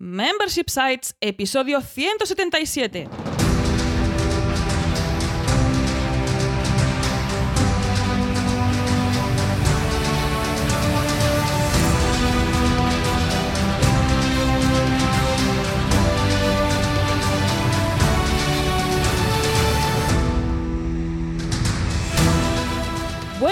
Membership Sites, episodio 177.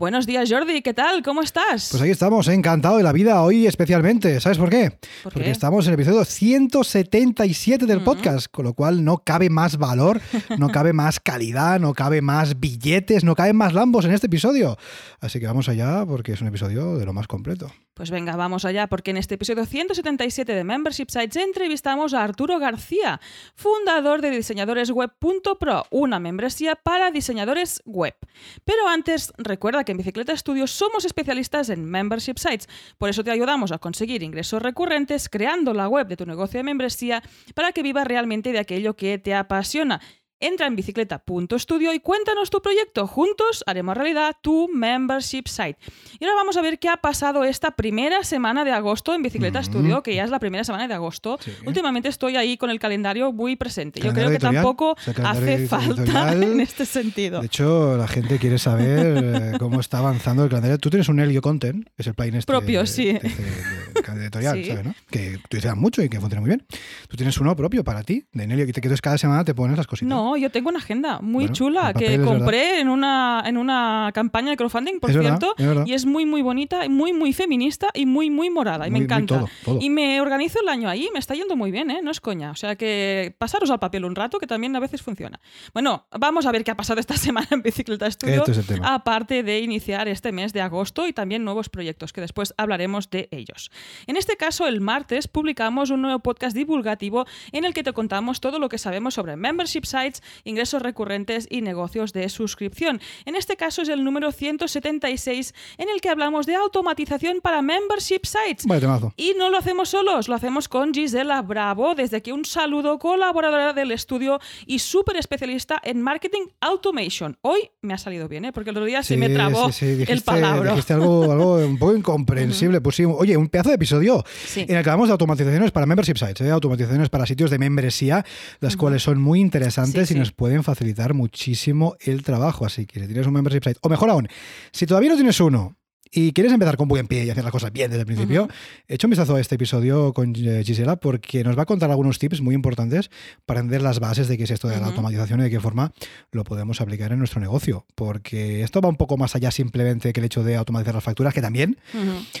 Buenos días, Jordi, ¿qué tal? ¿Cómo estás? Pues aquí estamos, encantado de la vida hoy especialmente. ¿Sabes por qué? ¿Por Porque qué? estamos en el episodio 177 del podcast, con lo cual no cabe más valor, no cabe más calidad, no cabe más billetes, no caben más lambos en este episodio. Así que vamos allá porque es un episodio de lo más completo. Pues venga, vamos allá, porque en este episodio 177 de Membership Sites entrevistamos a Arturo García, fundador de diseñadoresweb.pro, una membresía para diseñadores web. Pero antes, recuerda que en Bicicleta Studio somos especialistas en Membership Sites, por eso te ayudamos a conseguir ingresos recurrentes creando la web de tu negocio de membresía para que vivas realmente de aquello que te apasiona. Entra en bicicleta.studio y cuéntanos tu proyecto. Juntos haremos realidad tu membership site. Y ahora vamos a ver qué ha pasado esta primera semana de agosto en Bicicleta Studio, que ya es la primera semana de agosto. Sí. Últimamente estoy ahí con el calendario muy presente. Yo creo que editorial, tampoco o sea, calendario hace falta en este sentido. De hecho, la gente quiere saber eh, cómo está avanzando el calendario. Tú tienes un Helio Content, que es el plugin este Propio, sí. de calendario editorial, Sí. ¿sabes? no? Que utilizan mucho y que funciona muy bien. Tú tienes uno propio para ti, de Helio, que te- que cada semana te pones las cositas. No, yo tengo una agenda muy Bueno, chula que compré en una, en una campaña de crowdfunding, por Es verdad, cierto, es y es muy, muy bonita, y muy, muy feminista y muy, muy morada, y me Muy- encanta. todo, todo. Y me organizo el año ahí, me está yendo muy bien, ¿eh? No es coña. O sea que pasaros al papel un rato, que también a veces funciona. Bueno, vamos a ver qué ha pasado esta semana en Bicicleta Studio, Este es el tema. aparte de iniciar este mes de agosto y también nuevos proyectos, que después hablaremos de ellos. En este caso, el martes publicamos un nuevo podcast divulgativo en el que te contamos todo lo que sabemos sobre membership sites, ingresos recurrentes y negocios de suscripción. En este caso es el número 176 en el que hablamos de automatización para membership sites. Vale, temazo. Y no lo hacemos solos, lo hacemos con Gisela Bravo, desde aquí un saludo, colaboradora del estudio y súper especialista en marketing automation. Hoy me ha salido bien, ¿eh? porque el otro día se me trabó sí, sí, dijiste, el palabra. Dijiste algo, algo un poco incomprensible. Pues sí, oye, un pedazo de episodio en el que hablamos de automatizaciones para membership sites, ¿eh? automatizaciones para sitios de membresía, las cuales son muy interesantes y nos pueden facilitar muchísimo el trabajo. Así que si tienes un membership site, o mejor aún, si todavía no tienes uno, y quieres empezar con buen pie y hacer las cosas bien desde el principio, echa un vistazo a este episodio con eh, Gisela porque nos va a contar algunos tips muy importantes para entender las bases de qué es esto de la automatización y de qué forma lo podemos aplicar en nuestro negocio. Porque esto va un poco más allá simplemente que el hecho de automatizar las facturas, que también,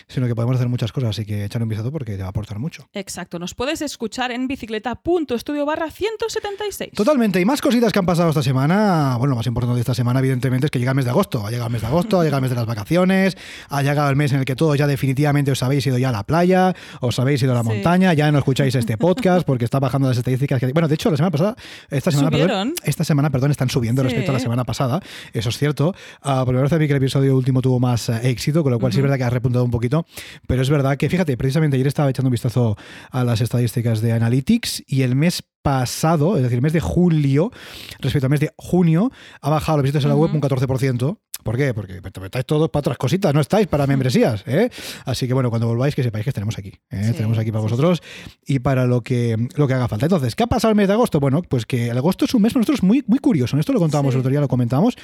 sino que podemos hacer muchas cosas. Así que échale un vistazo porque te va a aportar mucho. Exacto, nos puedes escuchar en bicicleta.studio barra 176. Totalmente. Y más cositas que han pasado esta semana. Bueno, lo más importante de esta semana, evidentemente, es que llega el mes de agosto. Ha llegado el mes de agosto, ha llegado el mes de las vacaciones, ha llegado el mes en el que todos ya definitivamente os habéis ido ya a la playa, os habéis ido a la Sí. montaña, ya no escucháis este podcast porque está bajando las estadísticas. Que, bueno, de hecho, la semana pasada, esta semana, perdón, esta semana, perdón, están subiendo Sí. respecto a la semana pasada. Eso es cierto. Ah, porque me parece a mí que el episodio último tuvo más eh, éxito, con lo cual sí es verdad que ha repuntado un poquito. Pero es verdad que, fíjate, precisamente ayer estaba echando un vistazo a las estadísticas de Analytics y el mes pasado, es decir, el mes de julio, respecto al mes de junio, ha bajado las visitas a la web un 14%. ¿Por qué? Porque estáis todos para otras cositas, no estáis para membresías. ¿eh? Así que bueno, cuando volváis, que sepáis que estaremos aquí. ¿eh? Sí, Estaremos aquí para sí, vosotros y para lo que, lo que haga falta. Entonces, ¿qué ha pasado el mes de agosto? Bueno, pues que el agosto es un mes para nosotros muy, muy curioso. Esto lo contábamos Sí. el otro día, lo comentamos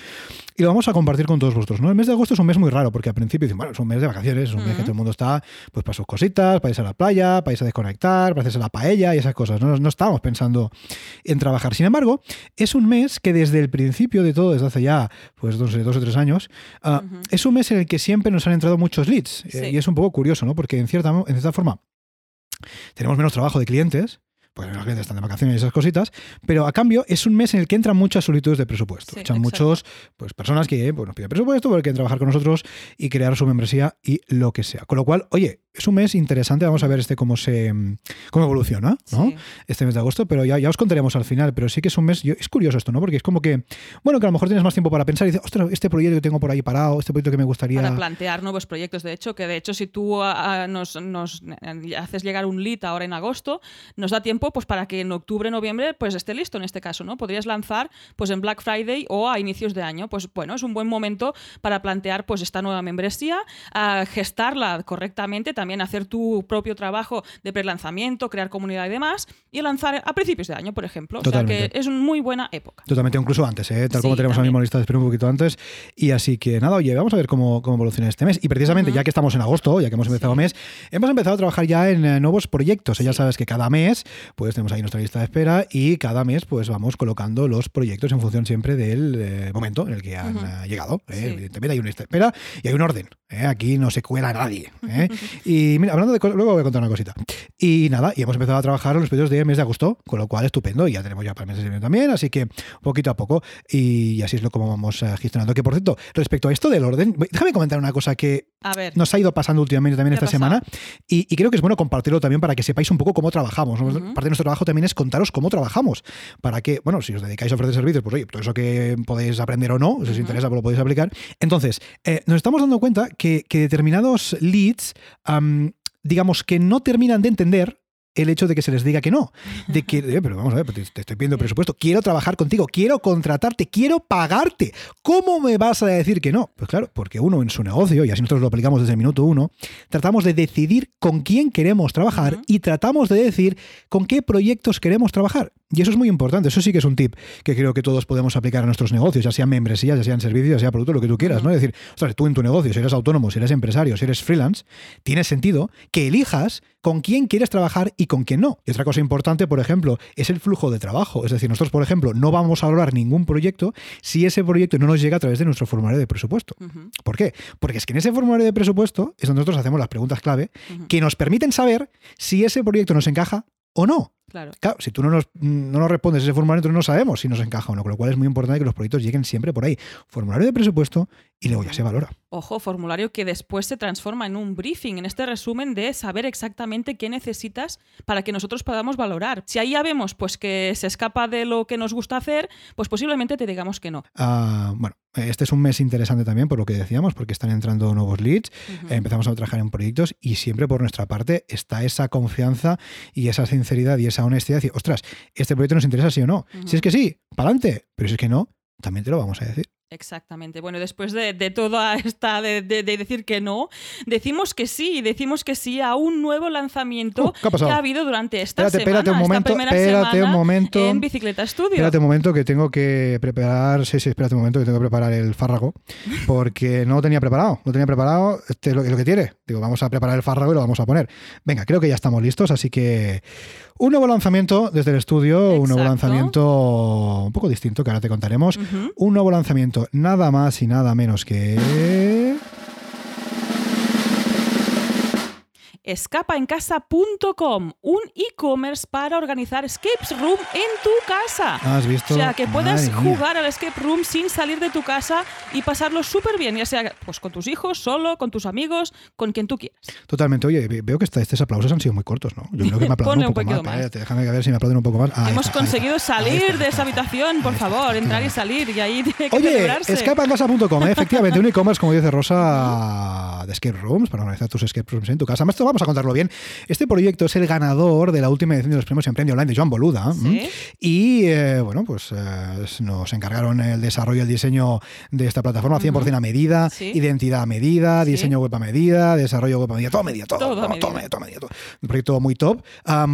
y lo vamos a compartir con todos vosotros. ¿no? El mes de agosto es un mes muy raro porque al principio dicen, bueno, es un mes de vacaciones, es un mes que todo el mundo está pues para sus cositas, para irse a la playa, para irse a desconectar, para hacerse la paella y esas cosas. No, no estábamos pensando en trabajar. Sin embargo, es un mes que desde el principio de todo, desde hace ya pues dos, dos o tres años, ah, Ujú. es un mes en el que siempre nos han entrado muchos leads. Eh, y es un poco curioso, ¿no? Porque en cierta, en cierta forma tenemos menos trabajo de clientes, porque los clientes están de vacaciones y esas cositas, pero a cambio es un mes en el que entran muchas solicitudes de presupuesto. Sí, Echan muchos pues, personas que pues, nos piden presupuesto porque quieren trabajar con nosotros y crear su membresía y lo que sea. Con lo cual, oye, es un mes interesante. Vamos a ver este cómo se cómo evoluciona, ¿no? Sí. Este mes de agosto, pero ya, ya os contaremos al final. Pero sí que es un mes. yo- es curioso esto, ¿no? Porque es como que, bueno, que a lo mejor tienes más tiempo para pensar y dices, ostras, este proyecto que tengo por ahí parado, este proyecto que me gustaría. Para plantear nuevos proyectos. De hecho, que de hecho, si tú ah, ah, nos, nos, eh, haces llegar un lead ahora en agosto, nos da tiempo pues para que en octubre, noviembre, pues esté listo en este caso, ¿no? Podrías lanzar pues en Black Friday o a inicios de año. Pues bueno, es un buen momento para plantear pues esta nueva membresía, a gestarla correctamente, también hacer tu propio trabajo de prelanzamiento, crear comunidad y demás, y lanzar a principios de año, por ejemplo. O sea Totalmente. que es una muy buena época. Totalmente, incluso antes, ¿eh? tal como tenemos también. mismo lista de espera un poquito antes. Y así que nada, oye, vamos a ver cómo, cómo evoluciona este mes. Y precisamente, ya que estamos en agosto, ya que hemos empezado Sí. mes, hemos empezado a trabajar ya en eh, nuevos proyectos. Ya Sí. sabes que cada mes, pues tenemos ahí nuestra lista de espera y cada mes, pues vamos colocando los proyectos en función siempre del eh, momento en el que han llegado. Evidentemente hay una lista de espera y hay un orden. Aquí no se cuela nadie. y mira, hablando de luego voy a contar una cosita. Y nada, y hemos empezado a trabajar los proyectos de mes de agosto, con lo cual estupendo. Y ya tenemos ya para el mes de septiembre también, así que poquito a poco. Y así es lo como vamos eh, gestionando. Que por cierto, respecto a esto del orden, déjame comentar una cosa que A ver. nos ha ido pasando últimamente también ¿Qué ha esta semana y, y creo que es bueno compartirlo también para que sepáis un poco cómo trabajamos. Parte de nuestro trabajo también es contaros cómo trabajamos para que, bueno, si os dedicáis a ofrecer servicios, pues oye, todo eso que podéis aprender o no, si os interesa, pues lo podéis aplicar. Entonces, eh, nos estamos dando cuenta que, que determinados leads, am, digamos que no terminan de entender el hecho de que se les diga que no. De que, eh, pero vamos a ver, te, te estoy pidiendo presupuesto, quiero trabajar contigo, quiero contratarte, quiero pagarte. ¿Cómo me vas a decir que no? Pues claro, porque uno en su negocio, y así nosotros lo aplicamos desde el minuto uno, tratamos de decidir con quién queremos trabajar y tratamos de decir con qué proyectos queremos trabajar. Y eso es muy importante, eso sí que es un tip que creo que todos podemos aplicar a nuestros negocios, ya sean membresías, ya sean servicios, ya sea producto, lo que tú quieras. ¿no? Es decir, ostras, tú en tu negocio, si eres autónomo, si eres empresario, si eres freelance, tiene sentido que elijas con quién quieres trabajar y con quién no. Y otra cosa importante, por ejemplo, es el flujo de trabajo. Es decir, nosotros, por ejemplo, no vamos a valorar ningún proyecto si ese proyecto no nos llega a través de nuestro formulario de presupuesto. ¿Por qué? Porque es que en ese formulario de presupuesto es donde nosotros hacemos las preguntas clave que nos permiten saber si ese proyecto nos encaja o no. Claro. Claro, si tú no nos, no nos respondes ese formulario, entonces no sabemos si nos encaja o no, con lo cual es muy importante que los proyectos lleguen siempre por ahí. Formulario de presupuesto y luego ya se valora. Ojo, formulario que después se transforma en un briefing, en este resumen de saber exactamente qué necesitas para que nosotros podamos valorar. Si ahí ya vemos pues que se escapa de lo que nos gusta hacer, pues posiblemente te digamos que no. Ah, bueno, este es un mes interesante también por lo que decíamos, porque están entrando nuevos leads, empezamos a trabajar en proyectos y siempre por nuestra parte está esa confianza y esa sinceridad y esa honestidad. Y, ostras, este proyecto nos interesa sí o no. Si es que sí, para adelante. Pero si es que no, también te lo vamos a decir. Exactamente. Bueno, después de, de toda esta de, de- de decir que no, decimos que sí, decimos que sí a un nuevo lanzamiento Uh, que ha habido durante esta Espérate, semana, espérate un esta momento, primera espérate un momento. en Bicicleta Studio. Espérate un momento que tengo que preparar. Sí, sí, espérate un momento que tengo que preparar el fárrago. Porque no lo tenía preparado. No tenía preparado. Este es lo, que tiene. Digo, vamos a preparar el fárrago y lo vamos a poner. Venga, creo que ya estamos listos. Así que un nuevo lanzamiento desde el estudio. Un nuevo lanzamiento un poco distinto que ahora te contaremos. Un nuevo lanzamiento, nada más y nada menos que. escapaencasa.com, un e-commerce para organizar escape room en tu casa. ¿Has visto? O sea, que puedas Madre mía. jugar al escape room sin salir de tu casa y pasarlo súper bien, ya sea pues con tus hijos, solo, con tus amigos, con quien tú quieras. Totalmente. Oye, ve- veo que esta- estos aplausos han sido muy cortos, ¿no? Yo creo que me aplauden un un poco más. más. Déjame ver si me aplauden un poco más. Hemos está, conseguido está, salir está, de esa habitación, por favor, entrar y salir, y ahí tiene que Oye, escapaencasa.com, ¿eh? efectivamente, un e-commerce, como dice Rosa, de escape rooms, para organizar tus escape rooms en tu casa. Vamos a contarlo bien. Este proyecto es el ganador de la última edición de los premios Emprende Online de Joan Boluda. Y, eh, bueno, pues eh, nos encargaron el desarrollo y el diseño de esta plataforma 100% a medida, Sí. identidad a medida, Sí. diseño web a medida, desarrollo web a medida, todo a medida, todo, Todo a todo, medida. todo a medida, todo a medida, todo. Un proyecto muy top.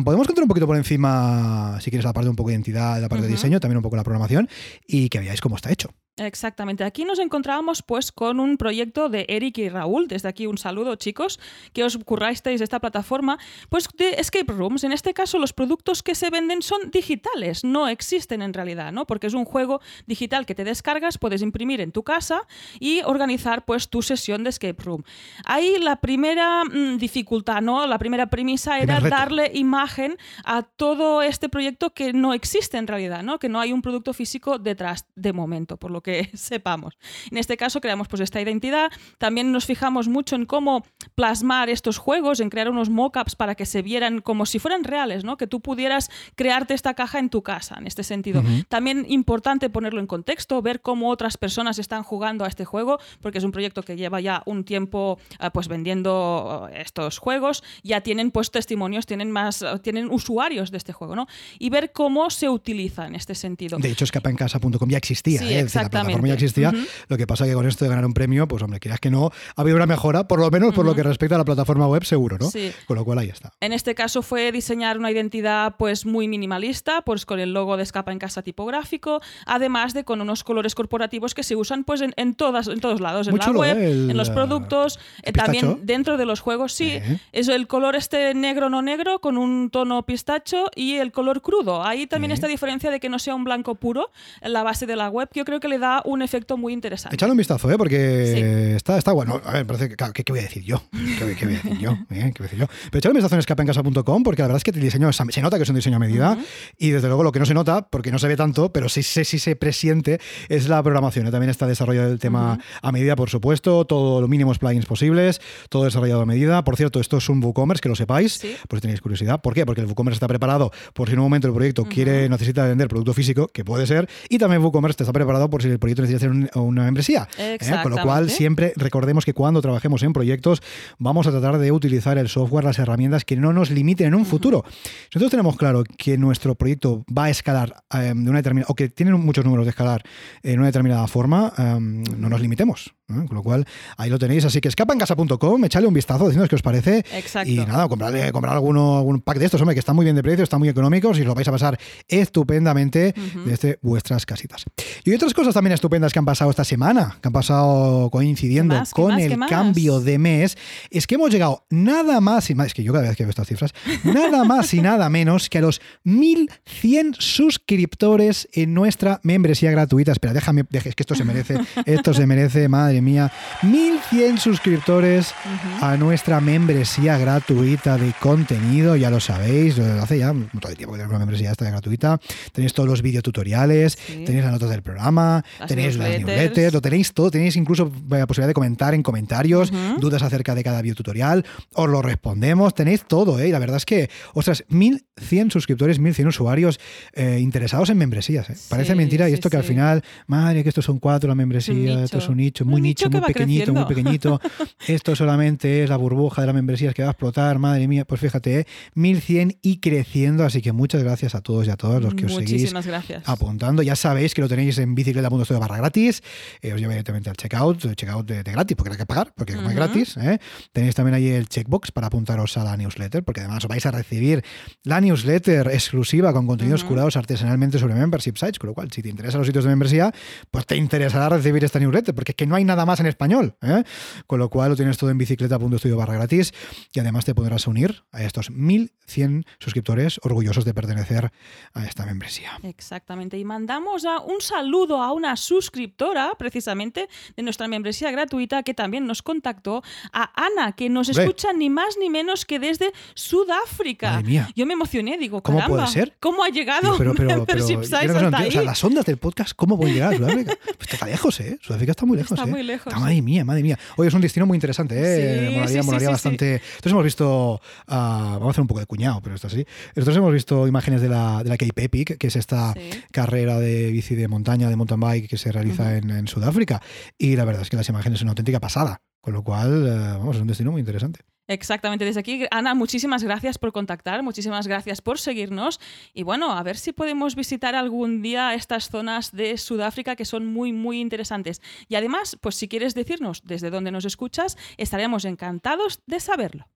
Podemos contar un poquito por encima, si quieres, la parte un poco de identidad, la parte de diseño, también un poco la programación y que veáis cómo está hecho. Exactamente. Aquí nos encontrábamos pues con un proyecto de Eric y Raúl. Desde aquí un saludo, chicos, que os currasteis de esta plataforma, pues de escape rooms. En este caso, los productos que se venden son digitales, no existen en realidad, ¿no? Porque es un juego digital que te descargas, puedes imprimir en tu casa y organizar pues tu sesión de escape room. Ahí la primera mm, dificultad, ¿no? La primera premisa era darle imagen a todo este proyecto que no existe en realidad, ¿no? Que no hay un producto físico detrás de momento, por lo que sepamos. En este caso creamos pues esta identidad, también nos fijamos mucho en cómo plasmar estos juegos, en crear unos mockups para que se vieran como si fueran reales, ¿no? Que tú pudieras crearte esta caja en tu casa, en este sentido. Ujú. También importante ponerlo en contexto, ver cómo otras personas están jugando a este juego, porque es un proyecto que lleva ya un tiempo eh, pues vendiendo eh, estos juegos, ya tienen pues testimonios, tienen más, eh, tienen usuarios de este juego, ¿no? Y ver cómo se utiliza en este sentido. De hecho, escapaencasa.com ya existía, Sí, ¿eh? Decir, la exactamente. plataforma ya existía. Lo que pasa que con esto de ganar un premio, pues hombre, quieras que no, ha habido una mejora, por lo menos por lo que respecta a la plataforma web, seguro, ¿no? Sí. Con lo cual ahí está. En este caso fue diseñar una identidad pues muy minimalista, pues con el logo de escapa en casa tipográfico, además de con unos colores corporativos que se usan pues en, en todas, en todos lados, en la web, ¿eh? El, en los productos, eh, también dentro de los juegos, sí. Eh. Es el color este negro no negro con un tono pistacho y el color crudo. Ahí también Eh. esta diferencia de que no sea un blanco puro en la base de la web, que yo creo que le da un efecto muy interesante. Echadle un vistazo, ¿eh? porque Sí. está, está bueno. A ver, parece que, claro, ¿qué, qué voy a decir yo? ¿Qué, qué voy a decir yo? ¿Eh? ¿Qué decir yo? Pero echadle un vistazo en escapaencasa.com porque la verdad es que el diseño se nota que es un diseño a medida y desde luego lo que no se nota, porque no se ve tanto, pero sí, sí, sí se presiente, es la programación. ¿eh? También está desarrollado el tema a medida, por supuesto, todos los mínimos plugins posibles, todo desarrollado a medida. Por cierto, esto es un WooCommerce, que lo sepáis, Sí. por si tenéis curiosidad. ¿Por qué? Porque el WooCommerce está preparado por si en un momento el proyecto quiere, necesita vender producto físico, que puede ser, y también WooCommerce está preparado por si el proyecto necesita hacer un- una membresía. ¿eh? Con lo cual, siempre recordemos que cuando trabajemos en proyectos, vamos a tratar de utilizar el software, las herramientas que no nos limiten en un futuro. Si nosotros tenemos claro que nuestro proyecto va a escalar eh, de una determinada, o que tienen muchos números de escalar en una determinada forma, eh, no nos limitemos. ¿Eh? Con lo cual, ahí lo tenéis. Así que escapaencasa.com, echadle un vistazo, diciendo qué os parece. Exacto. Y nada, comprarle, comprar alguno, algún pack de estos, hombre, que están muy bien de precio, están muy económicos y os lo vais a pasar estupendamente desde vuestras casitas. Y otras cosas también estupendas que han pasado esta semana, que han pasado coincidiendo ¿Qué más? ¿Qué con más? el cambio de mes, es que hemos llegado nada más y más, es que yo cada vez que veo estas cifras, nada más y nada menos que a los 1100 suscriptores en nuestra membresía gratuita. Espera, déjame, es que esto se merece, esto se merece, madre mía. 1100 suscriptores a nuestra membresía gratuita de contenido, ya lo sabéis, lo hace ya un montón de tiempo que tenemos una membresía esta gratuita. Tenéis todos los videotutoriales, Sí. tenéis las notas del programa, Las tenéis las newsletters. newsletters, lo tenéis todo, tenéis incluso la posibilidad de comentar en comentarios, dudas acerca de cada videotutorial, os lo respondemos, tenéis todo, ¿eh? Y la verdad es que, ostras, 1100 suscriptores, 1100 usuarios eh, interesados en membresías, ¿eh? Parece Sí, mentira y sí, esto que al final, madre, que estos son cuatro la membresía, esto es un nicho, muy Un nicho, nicho muy pequeñito, muy pequeñito. esto solamente es la burbuja de las membresías que va a explotar, madre mía, pues fíjate, ¿eh? 1100 y creciendo, así que muchas gracias a todos y a todas los que os seguís gracias. apuntando. Ya sabéis que lo tenéis en bicicleta.studio barra gratis. Eh, os lleva directamente al checkout, el checkout de, de gratis, porque no hay que pagar, porque como es gratis. ¿eh? Tenéis también ahí el checkbox para apuntaros a la newsletter, porque además vais a recibir la newsletter exclusiva con contenidos Ujú. curados artesanalmente sobre membership sites, con lo cual, si te interesan los sitios de membresía, pues te interesará recibir esta newsletter, porque es que no hay nada más en español. ¿eh? Con lo cual lo tienes todo en bicicleta.studio barra gratis y además te podrás unir a estos 1100 suscriptores orgullosos de pertenecer a esta membresía. Exactamente. Y mandamos a un saludo a una suscriptora, precisamente, de nuestra membresía gratuita, que también nos contactó, a Ana, que nos Hombre. escucha ni más ni menos que desde Sudáfrica. Madre mía. Yo me emocioné, digo, ¿Cómo caramba, puede ser? ¿cómo ha llegado pero, pero, pero, Membership yo Sites creo que no hasta entiendo. O sea, ahí? las ondas del podcast, ¿cómo pueden llegar a Sudáfrica? Pues está lejos, ¿eh? Sudáfrica está muy lejos, Está ¿eh? muy lejos. Está, madre mía, madre mía. Oye, es un destino muy interesante, ¿eh? Sí, molaría sí, sí, molaría sí, bastante. Entonces hemos visto, ah, vamos a hacer un poco de cuñado, pero esto sí. Nosotros hemos visto imágenes de la, de la Cape Epic, que es esta carrera de bici de montaña, de mountain bike que se realiza en, en Sudáfrica. Y la verdad es que las imágenes son una auténtica pasada. Con lo cual, eh, vamos, es un destino muy interesante. Exactamente, desde aquí, Ana, muchísimas gracias por contactar, muchísimas gracias por seguirnos y bueno, a ver si podemos visitar algún día estas zonas de Sudáfrica que son muy, muy interesantes. Y además, pues si quieres decirnos desde dónde nos escuchas, estaremos encantados de saberlo.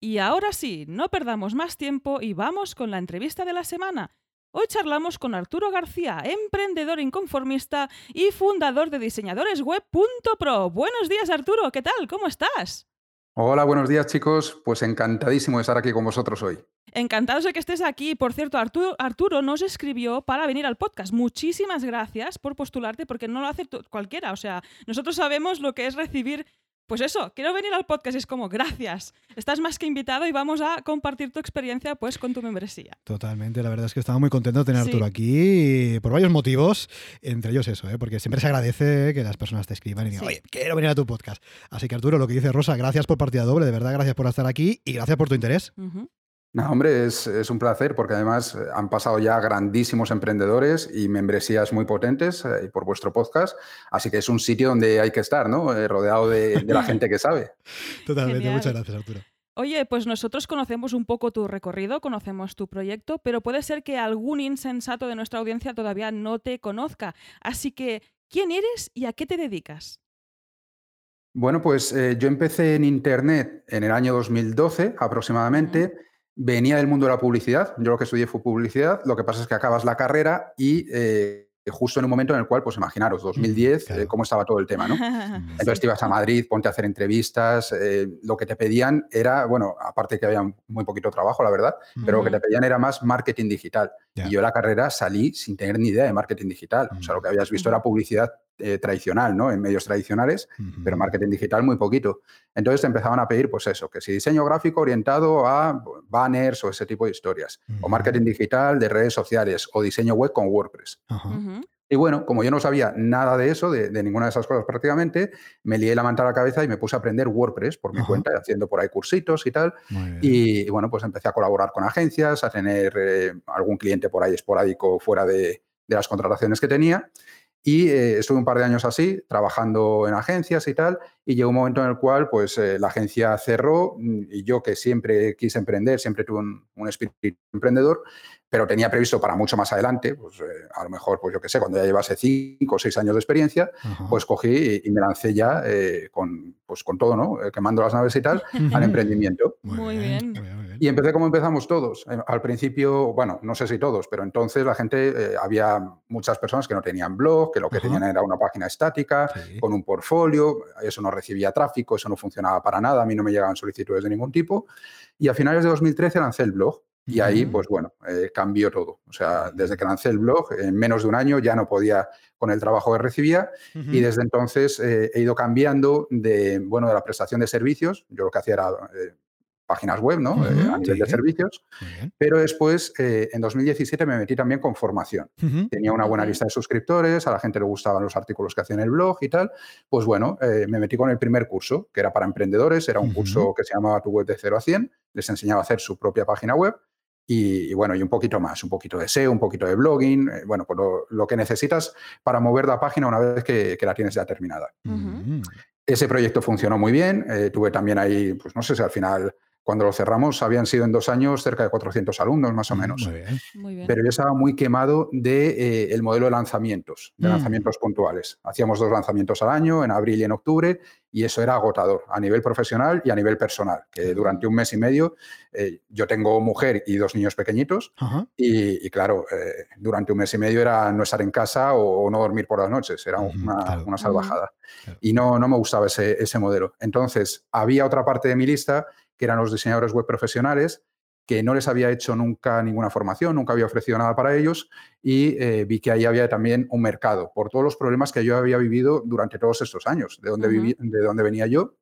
Y ahora sí, no perdamos más tiempo y vamos con la entrevista de la semana. Hoy charlamos con Arturo García, emprendedor inconformista y fundador de diseñadoresweb.pro. Buenos días, Arturo, ¿qué tal? ¿Cómo estás? Hola, buenos días chicos. Pues encantadísimo de estar aquí con vosotros hoy. Encantados de que estés aquí. Por cierto, Arturo, Arturo nos escribió para venir al podcast. Muchísimas gracias por postularte porque no lo hace cualquiera. O sea, nosotros sabemos lo que es recibir pues eso, quiero venir al podcast y es como, gracias, estás más que invitado y vamos a compartir tu experiencia pues con tu membresía. Totalmente, la verdad es que estaba muy contento de tener a Sí. Arturo aquí por varios motivos, entre ellos eso, ¿eh? porque siempre se agradece que las personas te escriban y digan, Sí. oye, quiero venir a tu podcast. Así que Arturo, lo que dice Rosa, gracias por partida doble, de verdad, gracias por estar aquí y gracias por tu interés. No, hombre, es, es un placer porque además eh, han pasado ya grandísimos emprendedores y membresías muy potentes eh, por vuestro podcast, así que es un sitio donde hay que estar, ¿no? Eh, rodeado de, de la gente que sabe. Totalmente, Genial. muchas gracias Arturo. Oye, pues nosotros conocemos un poco tu recorrido, conocemos tu proyecto, pero puede ser que algún insensato de nuestra audiencia todavía no te conozca. Así que, ¿quién eres y a qué te dedicas? Bueno, pues eh, yo empecé en Internet en el año 2012 aproximadamente. Venía del mundo de la publicidad. Yo lo que estudié fue publicidad. Lo que pasa es que acabas la carrera y eh, justo en un momento en el cual, pues imaginaros, 2010, claro. eh, cómo estaba todo el tema, ¿no? Entonces te ibas a Madrid, ponte a hacer entrevistas. eh, lo que te pedían era, bueno, aparte que había muy poquito trabajo, la verdad, pero lo que te pedían era más marketing digital. Y yo la carrera salí sin tener ni idea de marketing digital. O sea, lo que habías visto era publicidad eh, tradicional, ¿no? En medios tradicionales, pero marketing digital muy poquito. Entonces te empezaban a pedir, pues eso, que si diseño gráfico orientado a banners o ese tipo de historias, o marketing digital de redes sociales, o diseño web con WordPress. Y bueno, como yo no sabía nada de eso, de, de ninguna de esas cosas prácticamente, me lié la manta a la cabeza y me puse a aprender WordPress por mi cuenta, haciendo por ahí cursitos y tal. Y, y bueno, pues empecé a colaborar con agencias, a tener eh, algún cliente por ahí esporádico fuera de, de las contrataciones que tenía. Y eh, estuve un par de años así, trabajando en agencias y tal, y llegó un momento en el cual pues, eh, la agencia cerró mm, y yo que siempre quise emprender, siempre tuve un, un espíritu emprendedor, pero tenía previsto para mucho más adelante, pues eh, a lo mejor, pues yo qué sé, cuando ya llevase cinco o seis años de experiencia, Ajá. pues cogí y, y me lancé ya eh, con, pues con todo, ¿no? Eh, quemando las naves y tal, al emprendimiento. Muy bien. muy bien, muy bien. Y empecé como empezamos todos. Eh, Al principio, bueno, no sé si todos, pero entonces la gente, eh, había muchas personas que no tenían blog, que lo que Ajá. tenían era una página estática, Sí. con un portfolio, eso no recibía tráfico, eso no funcionaba para nada, a mí no me llegaban solicitudes de ningún tipo. Y a finales de 2013 lancé el blog. Y ahí, pues bueno, eh, cambió todo. O sea, desde que lancé el blog, en menos de un año ya no podía con el trabajo que recibía y desde entonces eh, he ido cambiando de, bueno, de la prestación de servicios. Yo lo que hacía era eh, páginas web, ¿no? A nivel de servicios. Pero después, en 2017, me metí también con formación. Tenía una buena lista de suscriptores, a la gente le gustaban los artículos que hacía en el blog y tal. Pues bueno, me metí con el primer curso, que era para emprendedores. Era un curso que se llamaba Tu web de 0 a 100. Les enseñaba a hacer su propia página web. Y, y bueno, y un poquito más, un poquito de SEO, un poquito de blogging, eh, bueno, pues lo, lo que necesitas para mover la página una vez que, que la tienes ya terminada. Ese proyecto funcionó muy bien. eh, tuve también ahí, pues no sé si al final, cuando lo cerramos, habían sido en dos años cerca de 400 alumnos, más o menos. Muy bien. Muy bien. Pero yo estaba muy quemado del de, eh, el modelo de lanzamientos, de Mm. lanzamientos puntuales. Hacíamos dos lanzamientos al año, en abril y en octubre, y eso era agotador a nivel profesional y a nivel personal. Que durante un mes y medio, eh, yo tengo mujer y dos niños pequeñitos, Ajá. y, y claro, eh, durante un mes y medio era no estar en casa o, o no dormir por las noches, era una, claro. una salvajada. Claro. Y no, no me gustaba ese, ese modelo. Entonces, había otra parte de mi lista que eran los diseñadores web profesionales, que no les había hecho nunca ninguna formación, nunca había ofrecido nada para ellos y eh, vi que ahí había también un mercado por todos los problemas que yo había vivido durante todos estos años, de donde, viví- de donde venía yo.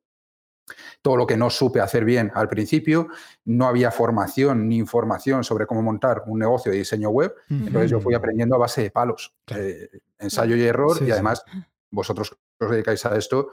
Todo lo que no supe hacer bien al principio, no había formación ni información sobre cómo montar un negocio de diseño web, entonces yo fui aprendiendo a base de palos, eh, ensayo y error, Sí, y sí. además vosotros os dedicáis a esto,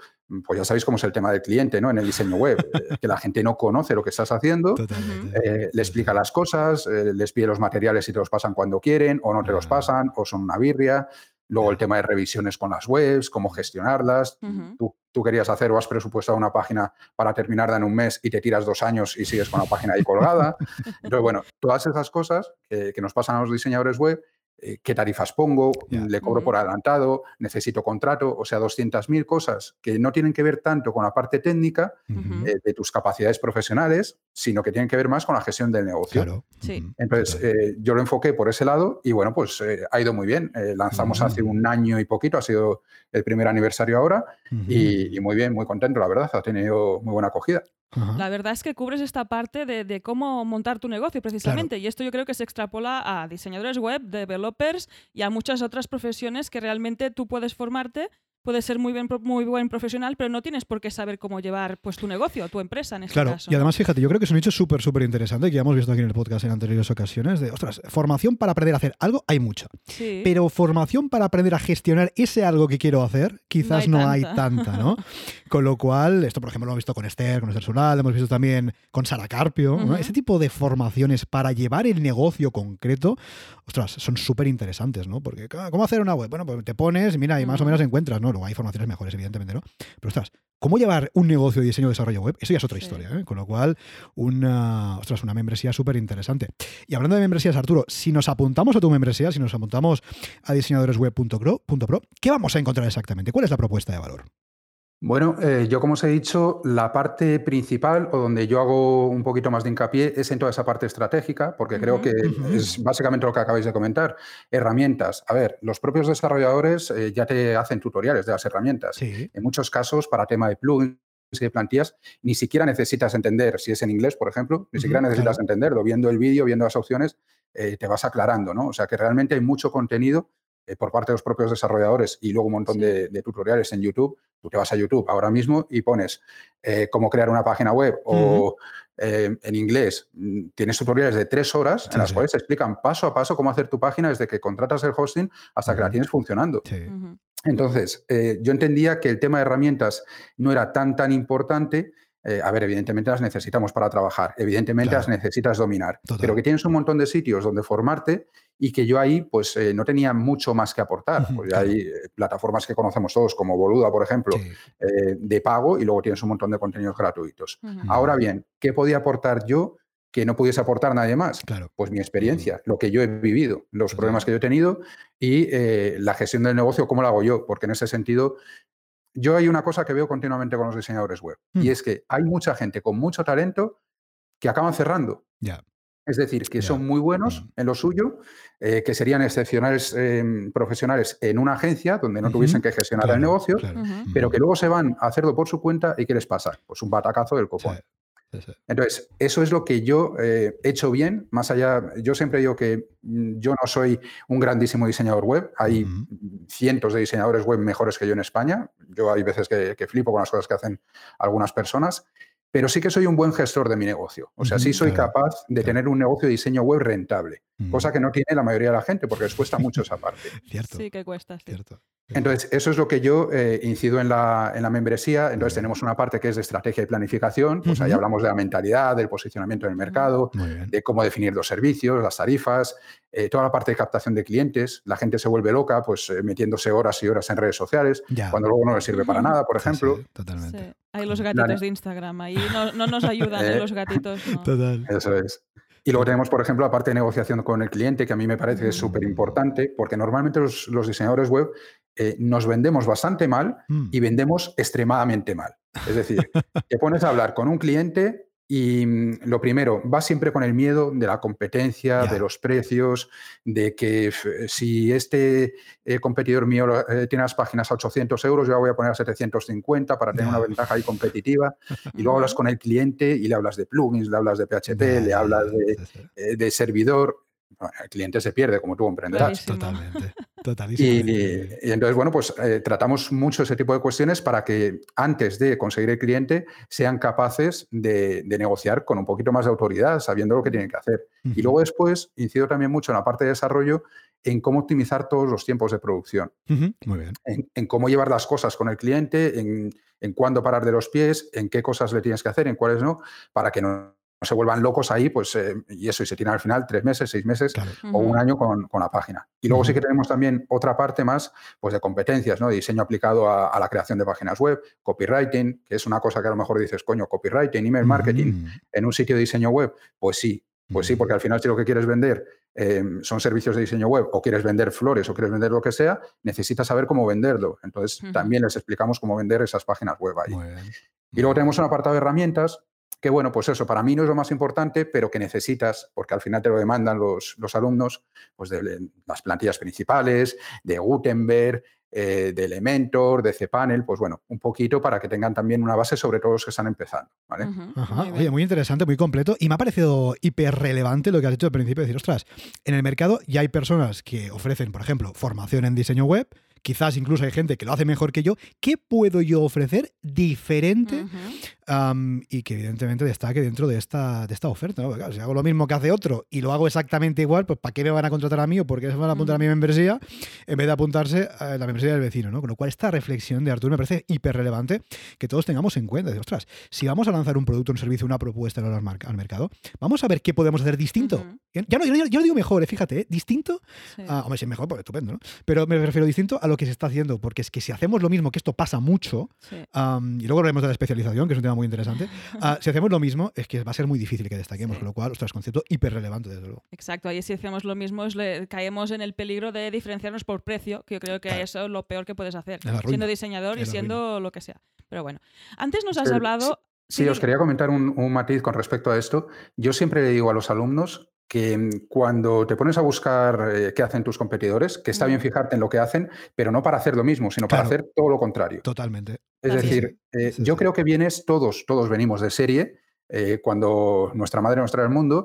pues ya sabéis cómo es el tema del cliente ¿no? en el diseño web, eh, que la gente no conoce lo que estás haciendo, eh, le explica las cosas, eh, les pide los materiales y te los pasan cuando quieren, o no te los pasan, o son una birria. Luego el tema de revisiones con las webs, cómo gestionarlas. Tú, tú querías hacer o has presupuestado una página para terminarla en un mes y te tiras dos años y sigues con la página ahí colgada. Entonces, bueno, todas esas cosas que nos pasan a los diseñadores web, eh, qué tarifas pongo, le cobro por adelantado, necesito contrato, o sea, 200.000 cosas que no tienen que ver tanto con la parte técnica eh, de tus capacidades profesionales, sino que tienen que ver más con la gestión del negocio. Claro. Sí. Entonces, eh, yo lo enfoqué por ese lado y bueno, pues eh, ha ido muy bien. Eh, lanzamos hace un año y poquito, ha sido el primer aniversario ahora y muy bien, muy contento, la verdad, ha tenido muy buena acogida. Ajá. La verdad es que cubres esta parte de, de cómo montar tu negocio precisamente y esto yo creo que se extrapola a diseñadores web, developers y a muchas otras profesiones que realmente tú puedes formarte puedes ser muy, bien, muy buen profesional, pero no tienes por qué saber cómo llevar pues, tu negocio, tu empresa en este claro, caso. y además, fíjate, yo creo que es un hecho súper, súper interesante que ya hemos visto aquí en el podcast en anteriores ocasiones. De, ostras, formación para aprender a hacer algo hay mucha. Sí. Pero formación para aprender a gestionar ese algo que quiero hacer, quizás No no hay hay, tanta. ¿no? Con lo cual, esto por ejemplo lo hemos visto con Esther, con Esther Solal, lo hemos visto también con Sara Carpio, ¿no? Ujú. Ese tipo de formaciones para llevar el negocio concreto, ostras, son súper interesantes, ¿no? Porque, ¿cómo hacer una web? Bueno, pues te pones, mira, y más o menos encuentras, ¿no? Luego hay formaciones mejores, evidentemente, ¿no? Pero ostras, ¿cómo llevar un negocio de diseño y desarrollo web? Eso ya es otra Sí. historia, ¿eh? Con lo cual, una, ostras, una membresía súper interesante. Y hablando de membresías, Arturo, si nos apuntamos a tu membresía, si nos apuntamos a diseñadoresweb.pro, ¿qué vamos a encontrar exactamente? ¿Cuál es la propuesta de valor? Bueno, eh, yo como os he dicho, la parte principal o donde yo hago un poquito más de hincapié es en toda esa parte estratégica, porque creo que es básicamente lo que acabáis de comentar. Herramientas. A ver, los propios desarrolladores eh, ya te hacen tutoriales de las herramientas. Sí. En muchos casos, para tema de plugins y de plantillas, ni siquiera necesitas entender, si es en inglés, por ejemplo, ni siquiera necesitas claro. entenderlo. Viendo el vídeo, viendo las opciones, eh, te vas aclarando, ¿no? O sea que realmente hay mucho contenido eh, por parte de los propios desarrolladores y luego un montón Sí. de, de tutoriales en YouTube. Tú te vas a YouTube ahora mismo y pones eh, cómo crear una página web o eh, en inglés mm, tienes tutoriales de tres horas Sí, en las sí. cuales te explican paso a paso cómo hacer tu página desde que contratas el hosting hasta que la tienes funcionando. Sí. Entonces, eh, yo entendía que el tema de herramientas no era tan, tan importante. Eh, a ver, evidentemente las necesitamos para trabajar, evidentemente Claro. las necesitas dominar, Total. pero que tienes un montón de sitios donde formarte y que yo ahí pues eh, no tenía mucho más que aportar. Pues claro. hay eh, plataformas que conocemos todos como Boluda, por ejemplo, Sí. eh, de pago y luego tienes un montón de contenidos gratuitos. Ahora bien, ¿qué podía aportar yo que no pudiese aportar nadie más? Claro. Pues mi experiencia, lo que yo he vivido, los problemas que yo he tenido y eh, la gestión del negocio, cómo la hago yo, porque en ese sentido, yo hay una cosa que veo continuamente con los diseñadores web Hmm. y es que hay mucha gente con mucho talento que acaban cerrando. Ya. Es decir, que son muy buenos Mm. en lo suyo, eh, que serían excepcionales eh, profesionales en una agencia donde no tuviesen que gestionar Claro, el negocio, claro. Pero que luego se van a hacerlo por su cuenta y ¿qué les pasa? Pues un batacazo del Sí, copón. Entonces, eso es lo que yo eh, he hecho bien, más allá, yo siempre digo que mm, yo no soy un grandísimo diseñador web, hay cientos de diseñadores web mejores que yo en España, yo hay veces que, que flipo con las cosas que hacen algunas personas, pero sí que soy un buen gestor de mi negocio, o sea, sí soy capaz de tener un negocio de diseño web rentable. Cosa que no tiene la mayoría de la gente porque les cuesta mucho esa parte. Cierto, Sí, que cuesta. sí. cierto. Entonces, eso es lo que yo eh, incido en la, en la membresía. Entonces, tenemos una parte que es de estrategia y planificación, pues ahí Ujú. hablamos de la mentalidad, del posicionamiento en el mercado, de cómo definir los servicios, las tarifas, eh, toda la parte de captación de clientes. La gente se vuelve loca, pues eh, metiéndose horas y horas en redes sociales, Ya. cuando luego no les sirve para nada, por ejemplo. sí, totalmente. Sí. Hay los gatitos de Instagram. Ahí no, no nos ayudan los gatitos. no. Total. Eso es. Y luego tenemos, por ejemplo, la parte de negociación con el cliente, que a mí me parece Ujú. súper importante, porque normalmente los, los diseñadores web eh, nos vendemos bastante mal Mm. y vendemos extremadamente mal. Es decir, te pones a hablar con un cliente y mm, lo primero, vas siempre con el miedo de la competencia, de los precios, de que si este eh, competidor mío eh, tiene las páginas a 800 euros, yo la voy a poner a 750 para tener una ventaja ahí competitiva. Y luego hablas con el cliente y le hablas de plugins, le hablas de PHP, le hablas de, eh, de servidor. Bueno, el cliente se pierde, como tú comprenderás. Totalmente. Totalísimo. y entonces, bueno, pues eh, tratamos mucho ese tipo de cuestiones para que antes de conseguir el cliente sean capaces de, de negociar con un poquito más de autoridad, sabiendo lo que tienen que hacer. Y luego después incido también mucho en la parte de desarrollo en cómo optimizar todos los tiempos de producción, Muy bien. en, en cómo llevar las cosas con el cliente, en, en cuándo parar de los pies, en qué cosas le tienes que hacer, en cuáles no, para que no, no se vuelvan locos ahí, pues, eh, y eso, y se tiran al final tres meses, seis meses Claro. o un año con, con la página. Y luego sí que tenemos también otra parte más pues de competencias, ¿no? De diseño aplicado a, a la creación de páginas web, copywriting, que es una cosa que a lo mejor dices, coño, copywriting, email marketing en un sitio de diseño web. Pues sí, pues sí, porque al final si lo que quieres vender eh, son servicios de diseño web o quieres vender flores o quieres vender lo que sea, necesitas saber cómo venderlo. Entonces también les explicamos cómo vender esas páginas web ahí. Y luego tenemos un apartado de herramientas que, bueno, pues eso, para mí no es lo más importante, pero que necesitas, porque al final te lo demandan los, los alumnos, pues de las plantillas principales, de Gutenberg, eh, de Elementor, de cPanel, pues bueno, un poquito para que tengan también una base, sobre todo los que están empezando, ¿vale? Ajá. Oye, muy interesante, muy completo. Y me ha parecido hiper relevante lo que has dicho al principio, decir, ostras, en el mercado ya hay personas que ofrecen, por ejemplo, formación en diseño web, quizás incluso hay gente que lo hace mejor que yo, ¿qué puedo yo ofrecer diferente Ujú. am, y que evidentemente destaque dentro de esta, de esta oferta? ¿no? Porque, claro, si hago lo mismo que hace otro y lo hago exactamente igual, pues ¿para qué me van a contratar a mí o por qué se van a apuntar a mi membresía en vez de apuntarse a la membresía del vecino? ¿no? Con lo cual, esta reflexión de Arturo me parece hiper relevante que todos tengamos en cuenta. De, ostras, si vamos a lanzar un producto, un servicio, una propuesta al, mercado, vamos a ver qué podemos hacer distinto. Ujú. Ya no, yo, no- yo no digo mejor, eh, fíjate, ¿eh? distinto Sí. Ah, hombre, si es mejor, pues estupendo, ¿no? Pero me refiero distinto a lo que se está haciendo, porque es que si hacemos lo mismo, que esto pasa mucho, Sí. y luego hablaremos de la especialización, que es un tema muy interesante, ah, si hacemos lo mismo, es que va a ser muy difícil que destaquemos, Sí. con lo cual, ostras, concepto hiper relevante, desde luego. Exacto, ahí si hacemos lo mismo es le- caemos en el peligro de diferenciarnos por precio, que yo creo que Claro. eso es lo peor que puedes hacer, siendo diseñador y siendo lo que sea. Pero bueno, antes nos has Eh, hablado... Sí, os quería comentar un, un matiz con respecto a esto. Yo siempre le digo a los alumnos que mm, cuando te pones a buscar eh, qué hacen tus competidores, que está bien fijarte en lo que hacen, pero no para hacer lo mismo, sino para hacer todo lo contrario. Totalmente. Es Así decir, eh, Sí, yo sí. creo que vienes todos, todos venimos de serie, eh, cuando nuestra madre nos trae al mundo,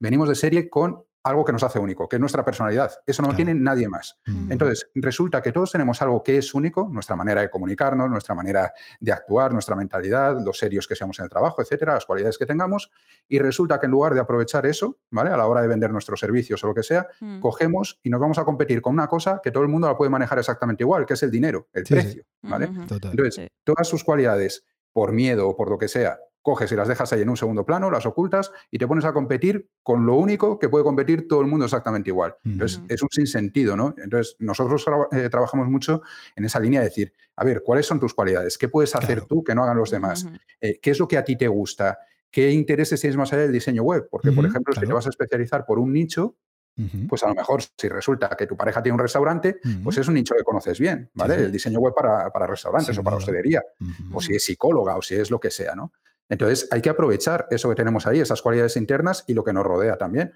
venimos de serie con algo que nos hace único, que es nuestra personalidad. Eso no lo Claro. tiene nadie más. Mm. Entonces, resulta que todos tenemos algo que es único, nuestra manera de comunicarnos, nuestra manera de actuar, nuestra mentalidad, los serios que seamos en el trabajo, etcétera, las cualidades que tengamos, y resulta que en lugar de aprovechar eso, ¿vale? A la hora de vender nuestros servicios o lo que sea, Mm. cogemos y nos vamos a competir con una cosa que todo el mundo la puede manejar exactamente igual, que es el dinero, el Sí, sí. precio, ¿vale? Total. Entonces, Sí. todas sus cualidades, por miedo o por lo que sea, coges y las dejas ahí en un segundo plano, las ocultas y te pones a competir con lo único que puede competir todo el mundo exactamente igual. Entonces, es un sinsentido, ¿no? Entonces, nosotros eh, trabajamos mucho en esa línea de decir, a ver, ¿cuáles son tus cualidades? ¿Qué puedes hacer Claro. tú que no hagan los demás? Eh, ¿Qué es lo que a ti te gusta? ¿Qué intereses tienes más allá del diseño web? Porque, por ejemplo, si te vas a especializar por un nicho, pues a lo mejor si resulta que tu pareja tiene un restaurante, pues es un nicho que conoces bien, ¿vale? sí. El diseño web para, para restaurantes o para hostelería o si es psicóloga o si es lo que sea, ¿no? Entonces hay que aprovechar eso que tenemos ahí, esas cualidades internas y lo que nos rodea también,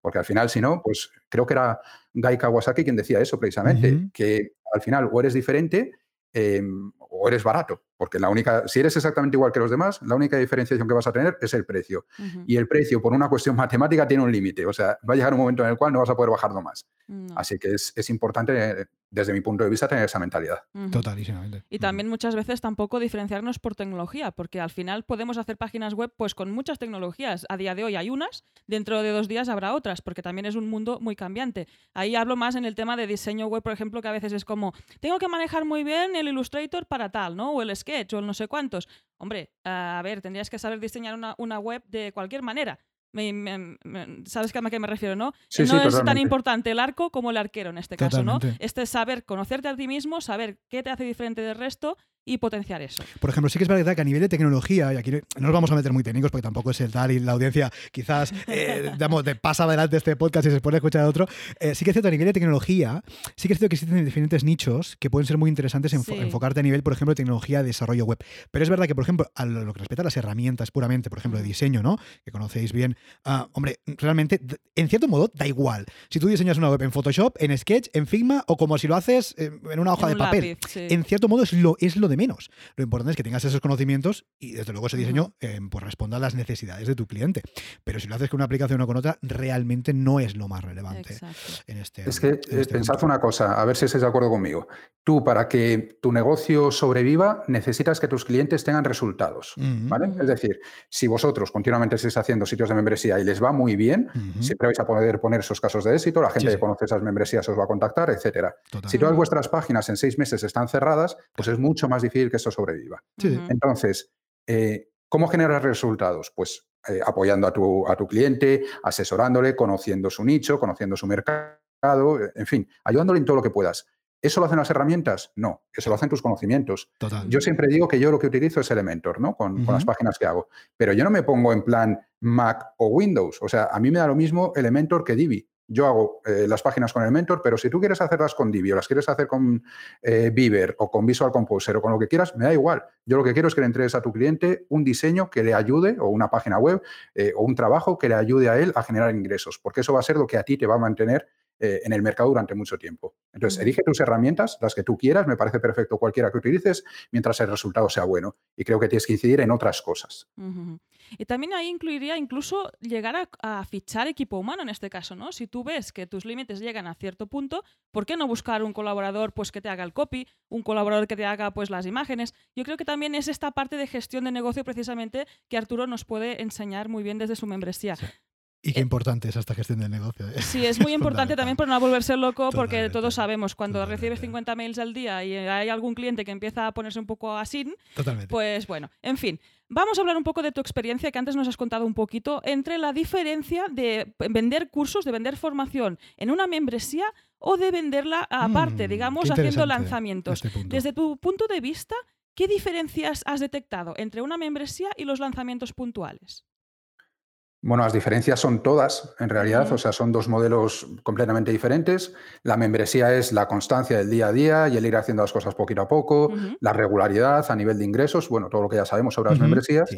porque al final, si no, pues creo que era Guy Kawasaki quien decía eso precisamente, que al final o eres diferente eh, o eres barato, porque la única, si eres exactamente igual que los demás, la única diferenciación que vas a tener es el precio. Y el precio, por una cuestión matemática, tiene un límite, o sea, va a llegar un momento en el cual no vas a poder bajarlo más. No. Así que es, es importante, desde mi punto de vista, tener esa mentalidad. Totalísimamente. Y también muchas veces tampoco diferenciarnos por tecnología, porque al final podemos hacer páginas web pues con muchas tecnologías. A día de hoy hay unas, dentro de dos días habrá otras, porque también es un mundo muy cambiante. Ahí hablo más en el tema de diseño web, por ejemplo, que a veces es como, tengo que manejar muy bien el Illustrator para tal, ¿no? O el Sketch o el no sé cuántos. Hombre, a ver, tendrías que saber diseñar una, una web de cualquier manera. Me- me- me- ¿Sabes a qué me refiero, no? Sí, no sí, es tan importante el arco como el arquero en este caso, ¿no? Este es saber conocerte a ti mismo, saber qué te hace diferente del resto y potenciar eso. Por ejemplo, sí que es verdad que a nivel de tecnología, y aquí no no nos vamos a meter muy técnicos porque tampoco es el tal y la audiencia quizás, eh, digamos, de pasa adelante este podcast y se pone a escuchar otro, eh, sí que es cierto a nivel de tecnología, sí que es cierto que existen diferentes nichos que pueden ser muy interesantes Sí. enfocarte a nivel, por ejemplo, de tecnología de desarrollo web. Pero es verdad que, por ejemplo, a lo que respecta a las herramientas puramente, por ejemplo, de diseño, ¿no? Que conocéis bien, ah, hombre, realmente, en cierto modo, da igual. Si tú diseñas una web en Photoshop, en Sketch, en Figma o como si lo haces eh, en una hoja En de papel lápiz, sí. en cierto modo es lo, es lo de menos. Lo importante es que tengas esos conocimientos y desde luego ese diseño eh, pues responda a las necesidades de tu cliente. Pero si lo haces con una aplicación o con otra, realmente no es lo más relevante Exacto. en este Es que en eh, este pensad punto. una cosa, a ver si estáis de acuerdo conmigo. Tú, para que tu negocio sobreviva, necesitas que tus clientes tengan resultados. ¿vale? Es decir, si vosotros continuamente estáis haciendo sitios de membresía y les va muy bien, siempre vais a poder poner esos casos de éxito, la gente Sí, que conoce esas membresías os va a contactar, etcétera. total. Si todas vuestras páginas en seis meses están cerradas, pues es mucho más difícil que esto sobreviva. Sí. Entonces, eh, ¿cómo generar resultados? Pues eh, apoyando a tu, a tu cliente, asesorándole, conociendo su nicho, conociendo su mercado, en fin, ayudándole en todo lo que puedas. ¿Eso lo hacen las herramientas? No, eso lo hacen tus conocimientos. total. Yo siempre digo que yo lo que utilizo es Elementor, ¿no? Con, con las páginas que hago. Pero yo no me pongo en plan Mac o Windows. O sea, a mí me da lo mismo Elementor que Divi. Yo hago eh, las páginas con Elementor, pero si tú quieres hacerlas con Divi o las quieres hacer con eh, o con Visual Composer o con lo que quieras, me da igual. Yo lo que quiero es que le entregues a tu cliente un diseño que le ayude o una página web eh, o un trabajo que le ayude a él a generar ingresos, porque eso va a ser lo que a ti te va a mantener eh, en el mercado durante mucho tiempo. Entonces, elige tus herramientas, las que tú quieras, me parece perfecto cualquiera que utilices, mientras el resultado sea bueno. Y creo que tienes que incidir en otras cosas. Y también ahí incluiría incluso llegar a, fichar equipo humano en este caso, ¿no? Si tú ves que tus límites llegan a cierto punto, ¿por qué no buscar un colaborador pues, que te haga el copy, un colaborador que te haga pues, las imágenes? Yo creo que también es esta parte de gestión de negocio precisamente que Arturo nos puede enseñar muy bien desde su membresía. Y qué eh, importante es esta gestión del negocio. ¿eh? Sí, es muy importante también por no volverse loco, porque todos sabemos, cuando recibes 50 mails al día y hay algún cliente que empieza a ponerse un poco así, pues bueno, en fin. Vamos a hablar un poco de tu experiencia, que antes nos has contado un poquito, entre la diferencia de vender cursos, de vender formación en una membresía o de venderla aparte, mm, digamos, haciendo lanzamientos. Este Desde tu punto de vista, ¿qué diferencias has detectado entre una membresía y los lanzamientos puntuales? Bueno, las diferencias son todas, en realidad, o sea, son dos modelos completamente diferentes. La membresía es la constancia del día a día y el ir haciendo las cosas poquito a poco, la regularidad a nivel de ingresos, bueno, todo lo que ya sabemos sobre las membresías.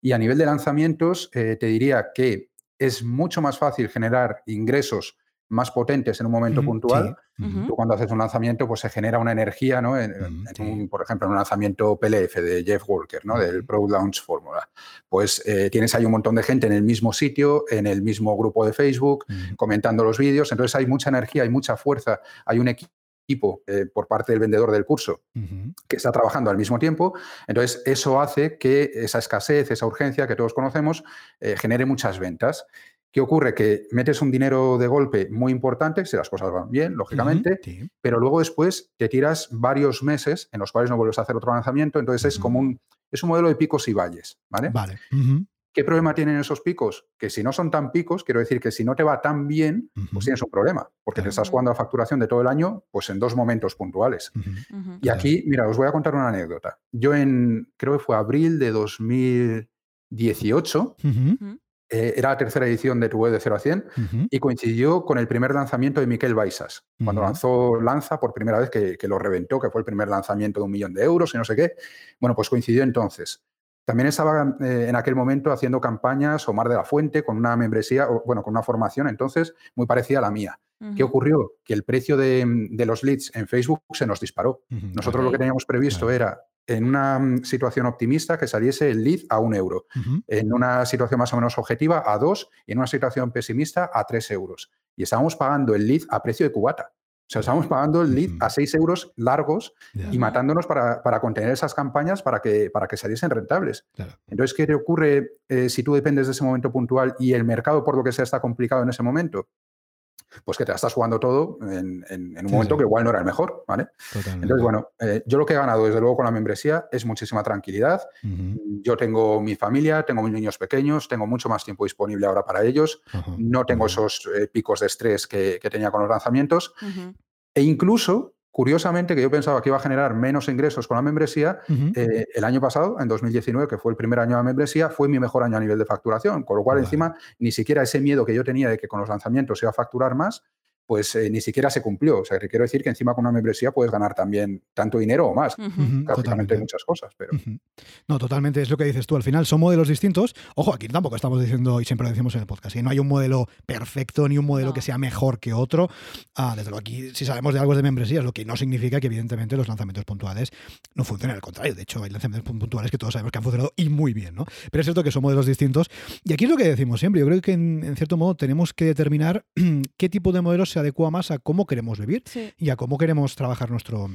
Y a nivel de lanzamientos, eh, te diría que es mucho más fácil generar ingresos más potentes en un momento puntual. Tú cuando haces un lanzamiento, pues se genera una energía, ¿no? En, por ejemplo, en un lanzamiento PLF de Jeff Walker, ¿no? Del Pro Launch Formula. Pues eh, tienes ahí un montón de gente en el mismo sitio, en el mismo grupo de Facebook, comentando los vídeos. Entonces hay mucha energía, hay mucha fuerza, hay un equipo eh, por parte del vendedor del curso que está trabajando al mismo tiempo. Entonces, eso hace que esa escasez, esa urgencia que todos conocemos, eh, genere muchas ventas. ¿Qué ocurre? Que metes un dinero de golpe muy importante, si las cosas van bien, lógicamente, pero luego después te tiras varios meses en los cuales no vuelves a hacer otro lanzamiento, entonces es como un, es un modelo de picos y valles, ¿vale? Vale. ¿Qué problema tienen esos picos? Que si no son tan picos, quiero decir que si no te va tan bien, pues tienes un problema, porque te estás jugando a facturación de todo el año, pues en dos momentos puntuales. Y aquí, mira, os voy a contar una anécdota. Yo en, creo que fue abril de 2018, eh, era la tercera edición de Tu Web de 0 a 100 y coincidió con el primer lanzamiento de Miquel Baisas, cuando lanzó Lanza por primera vez, que, lo reventó, que fue el primer lanzamiento de un millón de euros y no sé qué. Bueno, pues coincidió entonces. También estaba eh, en aquel momento haciendo campañas Omar de la Fuente con una membresía, bueno, con una formación entonces muy parecida a la mía. ¿Qué ocurrió? Que el precio de, los leads en Facebook se nos disparó. Nosotros lo que teníamos previsto era en una mm, situación optimista que saliese el lead a un euro, en una situación más o menos objetiva a dos y en una situación pesimista a tres euros. Y estábamos pagando el lead a precio de cubata. O sea, estábamos pagando el lead a seis euros largos y matándonos para, contener esas campañas para que, para que saliesen rentables. Entonces, ¿qué te ocurre eh, si tú dependes de ese momento puntual y el mercado, por lo que sea, está complicado en ese momento? Pues que te la estás jugando todo en, un momento que igual no era el mejor, ¿vale? Entonces, bueno, eh, yo lo que he ganado desde luego con la membresía es muchísima tranquilidad. Yo tengo mi familia, tengo mis niños pequeños, tengo mucho más tiempo disponible ahora para ellos, no tengo esos eh, picos de estrés que, tenía con los lanzamientos. E incluso Curiosamente, que yo pensaba que iba a generar menos ingresos con la membresía, eh, el año pasado, en 2019, que fue el primer año de la membresía, fue mi mejor año a nivel de facturación, con lo cual encima ni siquiera ese miedo que yo tenía de que con los lanzamientos iba a facturar más, pues eh, ni siquiera se cumplió. O sea, que quiero decir que encima con una membresía puedes ganar también tanto dinero o más. Prácticamente muchas cosas, pero... No, totalmente, es lo que dices tú. Al final son modelos distintos. Ojo, aquí tampoco estamos diciendo, y siempre lo decimos en el podcast, que no hay un modelo perfecto ni un modelo que sea mejor que otro. Ah, desde luego, aquí si sabemos de algo de membresías, lo que no significa que evidentemente los lanzamientos puntuales no funcionen. Al contrario, de hecho, hay lanzamientos puntuales que todos sabemos que han funcionado y muy bien, ¿no? Pero es cierto que son modelos distintos. Y aquí es lo que decimos siempre. Yo creo que en, en cierto modo tenemos que determinar qué tipo de modelos se adecua más a cómo queremos vivir y a cómo queremos trabajar nuestro,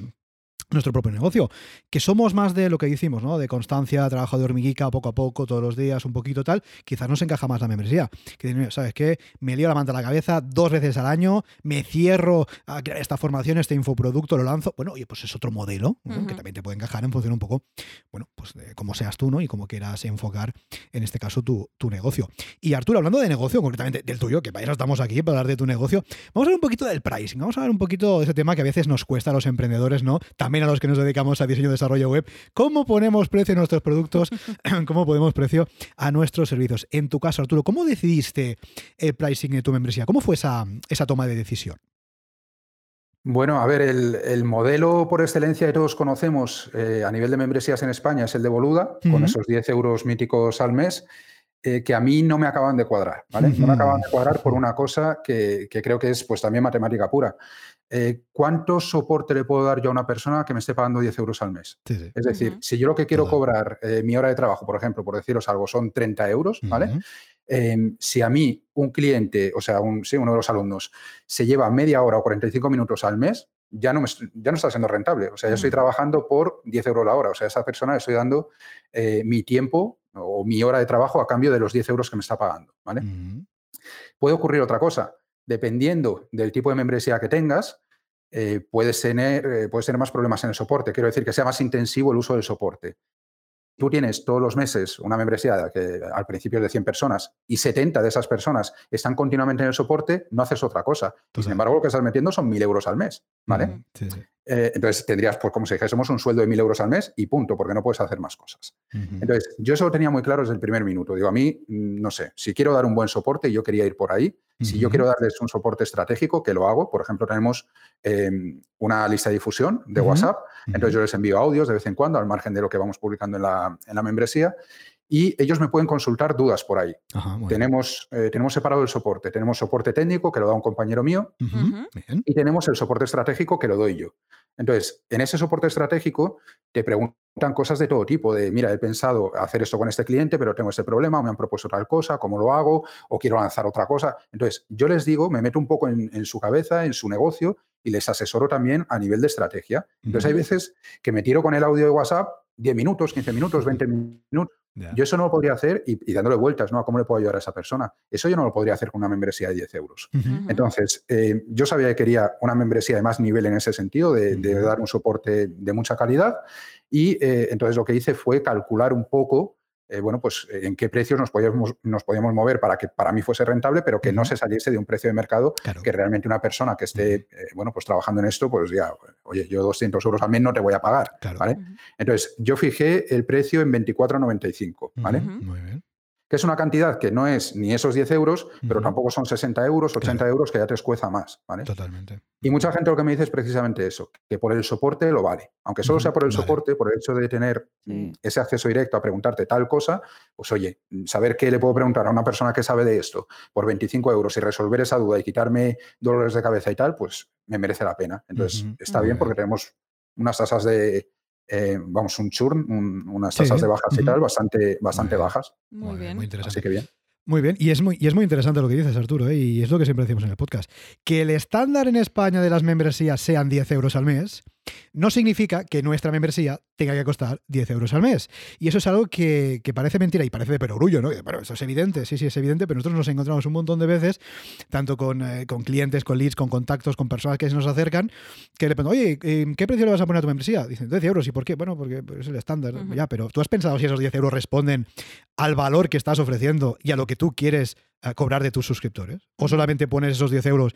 nuestro propio negocio. Que somos más de lo que decimos, ¿no? De constancia, trabajo de hormiguica poco a poco, todos los días, un poquito tal. Quizás nos encaja más la membresía. Que, ¿sabes qué? Me lío la manta a la cabeza dos veces al año, me cierro a crear esta formación, este infoproducto, lo lanzo. Bueno, oye, pues es otro modelo que también te puede encajar en función un poco, bueno, pues de cómo seas tú, ¿no? Y cómo quieras enfocar, en este caso, tu, tu negocio. Y Arturo, hablando de negocio, concretamente del tuyo, que para eso estamos aquí, para hablar de tu negocio, vamos a ver un poquito del pricing. Vamos a ver un poquito de ese tema que a veces nos cuesta a los emprendedores, ¿no? También a los que nos dedicamos a diseño y desarrollo web, cómo ponemos precio a nuestros productos, cómo ponemos precio a nuestros servicios. En tu caso, Arturo, ¿cómo decidiste el pricing de tu membresía? ¿Cómo fue esa, esa toma de decisión? Bueno, a ver, el, modelo por excelencia que todos conocemos eh, a nivel de membresías en España es el de Boluda, con esos 10 euros míticos al mes. eh, que a mí no me acaban de cuadrar, ¿vale? No me acaban de cuadrar por una cosa que, que creo que es pues también matemática pura. Eh, ¿cuánto soporte le puedo dar yo a una persona que me esté pagando 10 euros al mes? Sí, sí. Es decir, si yo lo que quiero cobrar, eh, mi hora de trabajo, por ejemplo, por deciros algo, son 30 euros, ¿vale? Em, si a mí un cliente, o sea, un, sí, uno de los alumnos, se lleva media hora o 45 minutos al mes, ya no, me, ya no está siendo rentable. O sea, yo estoy trabajando por 10 euros la hora. O sea, a esa persona le estoy dando eh, mi tiempo o mi hora de trabajo a cambio de los 10 euros que me está pagando, ¿vale? Puede ocurrir otra cosa. Dependiendo del tipo de membresía que tengas, eh, puedes, tener, eh, puedes tener más problemas en el soporte. Quiero decir que sea más intensivo el uso del soporte. Tú tienes todos los meses una membresía que al principio es de 100 personas y 70 de esas personas están continuamente en el soporte, no haces otra cosa. Y sin embargo, lo que estás metiendo son 1.000 euros al mes, ¿vale? Ujú. Sí, sí. Eh, entonces tendrías, pues como si dijésemos, un sueldo de 1.000 euros al mes y punto, porque no puedes hacer más cosas. Entonces, yo eso lo tenía muy claro desde el primer minuto. Digo, a mí, mm, no sé, si quiero dar un buen soporte, yo quería ir por ahí. Si yo quiero darles un soporte estratégico, que lo hago. Por ejemplo, tenemos eh, una lista de difusión de. WhatsApp. Entonces, yo les envío audios de vez en cuando, al margen de lo que vamos publicando en la, en la membresía. Y ellos me pueden consultar dudas por ahí. Ajá. Tenemos, eh, tenemos separado el soporte. Tenemos soporte técnico, que lo da un compañero mío, y tenemos el soporte estratégico que lo doy yo. Entonces, en ese soporte estratégico te preguntan cosas de todo tipo, de, mira, he pensado hacer esto con este cliente, pero tengo este problema, o me han propuesto tal cosa, ¿cómo lo hago? O quiero lanzar otra cosa. Entonces, yo les digo, me meto un poco en, en su cabeza, en su negocio, y les asesoro también a nivel de estrategia. Entonces, hay veces que me tiro con el audio de WhatsApp 10 minutos, 15 minutos, 20 minutos. Yo eso no lo podría hacer y, y dándole vueltas, ¿no? A cómo le puedo ayudar a esa persona. Eso yo no lo podría hacer con una membresía de 10 euros. Entonces, eh, yo sabía que quería una membresía de más nivel en ese sentido, de, dar un soporte de mucha calidad. Y eh, entonces lo que hice fue calcular un poco, eh, bueno, pues eh, en qué precios nos podíamos, nos podíamos mover para que para mí fuese rentable, pero que no se saliese de un precio de mercado Claro. que realmente una persona que esté, eh, bueno, pues trabajando en esto, pues ya, oye, yo 200 euros al mes no te voy a pagar, Claro. ¿vale? Entonces, yo fijé el precio en 24,95, ¿vale? Muy bien. Que es una cantidad que no es ni esos 10 euros, pero tampoco son 60 euros, 80 euros, que ya te escueza más, ¿vale? Totalmente. Y mucha gente lo que me dice es precisamente eso, que por el soporte lo vale. Aunque solo sea por el vale. soporte, por el hecho de tener Sí. mm, ese acceso directo a preguntarte tal cosa, pues oye, saber qué le puedo preguntar a una persona que sabe de esto por 25 euros y resolver esa duda y quitarme dolores de cabeza y tal, pues me merece la pena. Entonces, está bien. porque tenemos unas tasas de, eh, vamos, un churn, un- unas Sí, tasas de bajas y tal, bastante, bastante bajas. Muy bien. Muy interesante. Así que bien. Muy bien, y es muy, y es muy interesante lo que dices, Arturo, ¿eh? y es lo que siempre decimos en el podcast. Que el estándar en España de las membresías sean 10 euros al mes, no significa que nuestra membresía tenga que costar 10 euros al mes. Y eso es algo que, que parece mentira y parece de perogrullo, ¿no? Pero eso es evidente, sí, sí, es evidente, pero nosotros nos encontramos un montón de veces, tanto con, eh, con clientes, con leads, con contactos, con personas que se nos acercan, que le preguntan, oye, eh, ¿qué precio le vas a poner a tu membresía? Dicen, 10 euros, ¿y por qué? Bueno, porque es el estándar, ya, pero tú has pensado si esos 10 euros responden al valor que estás ofreciendo y a lo que tú quieres eh, cobrar de tus suscriptores? ¿O solamente pones esos 10 euros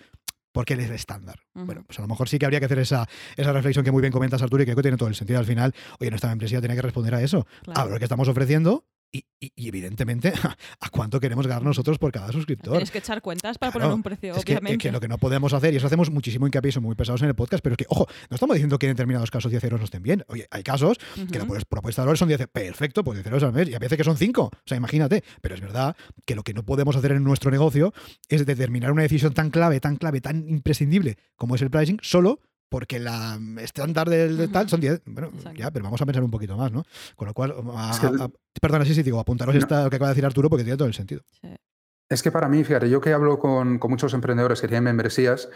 porque eres el estándar? Bueno, pues a lo mejor sí que habría que hacer esa, esa reflexión que muy bien comentas, Arturo, y que creo que tiene todo el sentido al final. Oye, nuestra empresa tiene que responder a eso, Claro. a lo que estamos ofreciendo y, y- y evidentemente a cuánto queremos ganar nosotros por cada suscriptor. Tienes que echar cuentas para Claro, poner un precio, Es que, obviamente. que lo que no podemos hacer, y eso hacemos muchísimo hincapié, son muy pesados en el podcast, pero es que, ojo, no estamos diciendo que en determinados casos 10 euros no estén bien. Oye, hay casos que la pues- propuesta de valor son 10, perfecto, pues 10 euros al mes, y a veces que son 5, o sea, imagínate. Pero es verdad que lo que no podemos hacer en nuestro negocio es determinar una decisión tan clave, tan clave, tan imprescindible como es el pricing, solo porque la estándar del de tal son 10. Bueno, Exacto. ya, pero vamos a pensar un poquito más, ¿no? Con lo cual, a- a- perdona, sí, sí, digo, apuntaros No. esta, lo que acaba de decir Arturo porque tiene todo el sentido. Sí. Es que para mí, fíjate, yo que hablo con, con muchos emprendedores que tienen membresías,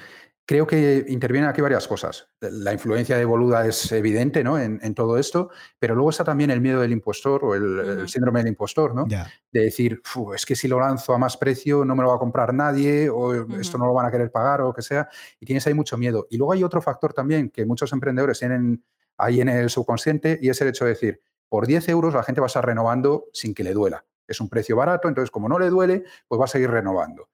creo que intervienen aquí varias cosas. La influencia de Boluda es evidente ¿no? en, en todo esto, pero luego está también el miedo del impostor o el, síndrome del impostor, ¿no? De decir, "Fu, es que si lo lanzo a más precio no me lo va a comprar nadie o esto no lo van a querer pagar o lo que sea, y tienes ahí mucho miedo. Y luego hay otro factor también que muchos emprendedores tienen ahí en el subconsciente y es el hecho de decir, por 10 euros la gente va a estar renovando sin que le duela. Es un precio barato, entonces como no le duele, pues va a seguir renovando.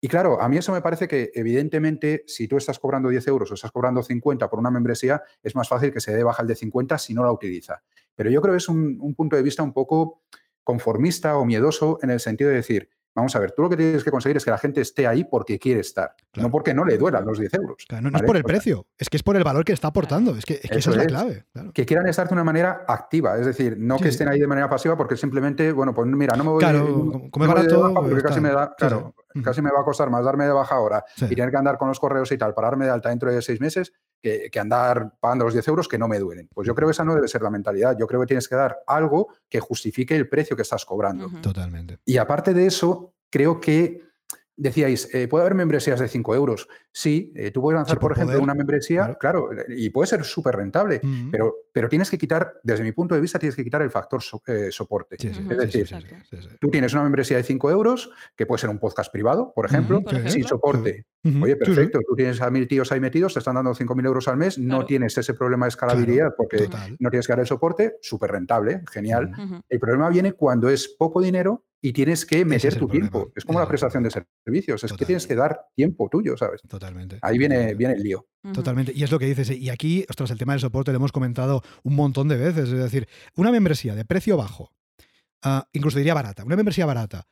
Y claro, a mí eso me parece que evidentemente si tú estás cobrando 10 euros o estás cobrando 50 por una membresía, es más fácil que se dé baja el de 50 si no la utiliza. Pero yo creo que es un, un punto de vista un poco conformista o miedoso en el sentido de decir, Vamos a ver, tú lo que tienes que conseguir es que la gente esté ahí porque quiere estar, no porque no le duelan los 10 euros. no, es por el precio, es que es por el valor que está aportando. Es que, eso, es la clave. Que quieran estar de una manera activa, es decir, no que estén ahí de manera pasiva porque simplemente, bueno, pues mira, no me voy, claro, como barato, porque casi me, da, claro, casi me va a costar más darme de baja ahora y tener que andar con los correos y tal para darme de alta dentro de seis meses que, que, andar pagando los 10 euros que no me duelen. Pues yo creo que esa no debe ser la mentalidad. Yo creo que tienes que dar algo que justifique el precio que estás cobrando. Totalmente. Y aparte de eso, creo que decíais, eh, ¿puede haber membresías de 5 euros? Sí, eh, tú puedes lanzar, por, ejemplo, una membresía, claro. y puede ser súper rentable, pero, pero tienes que quitar, desde mi punto de vista, tienes que quitar el factor eh, soporte. es decir, tú tienes una membresía de 5 euros, que puede ser un podcast privado, por ejemplo, sin soporte. Oye, perfecto, tú tienes a mil tíos ahí metidos, te están dando 5.000 euros al mes, no tienes ese problema de escalabilidad porque no tienes que dar el soporte, súper rentable, genial. El problema viene cuando es poco dinero y tienes que meter tu tiempo. Es como la prestación de servicios, es que tienes que dar tiempo tuyo, ¿sabes? Totalmente. Ahí viene, viene el lío. Totalmente. Y es lo que dices. Y aquí, ostras, el tema del soporte lo hemos comentado un montón de veces. Es decir, una membresía de precio bajo, ah, incluso diría barata, una membresía barata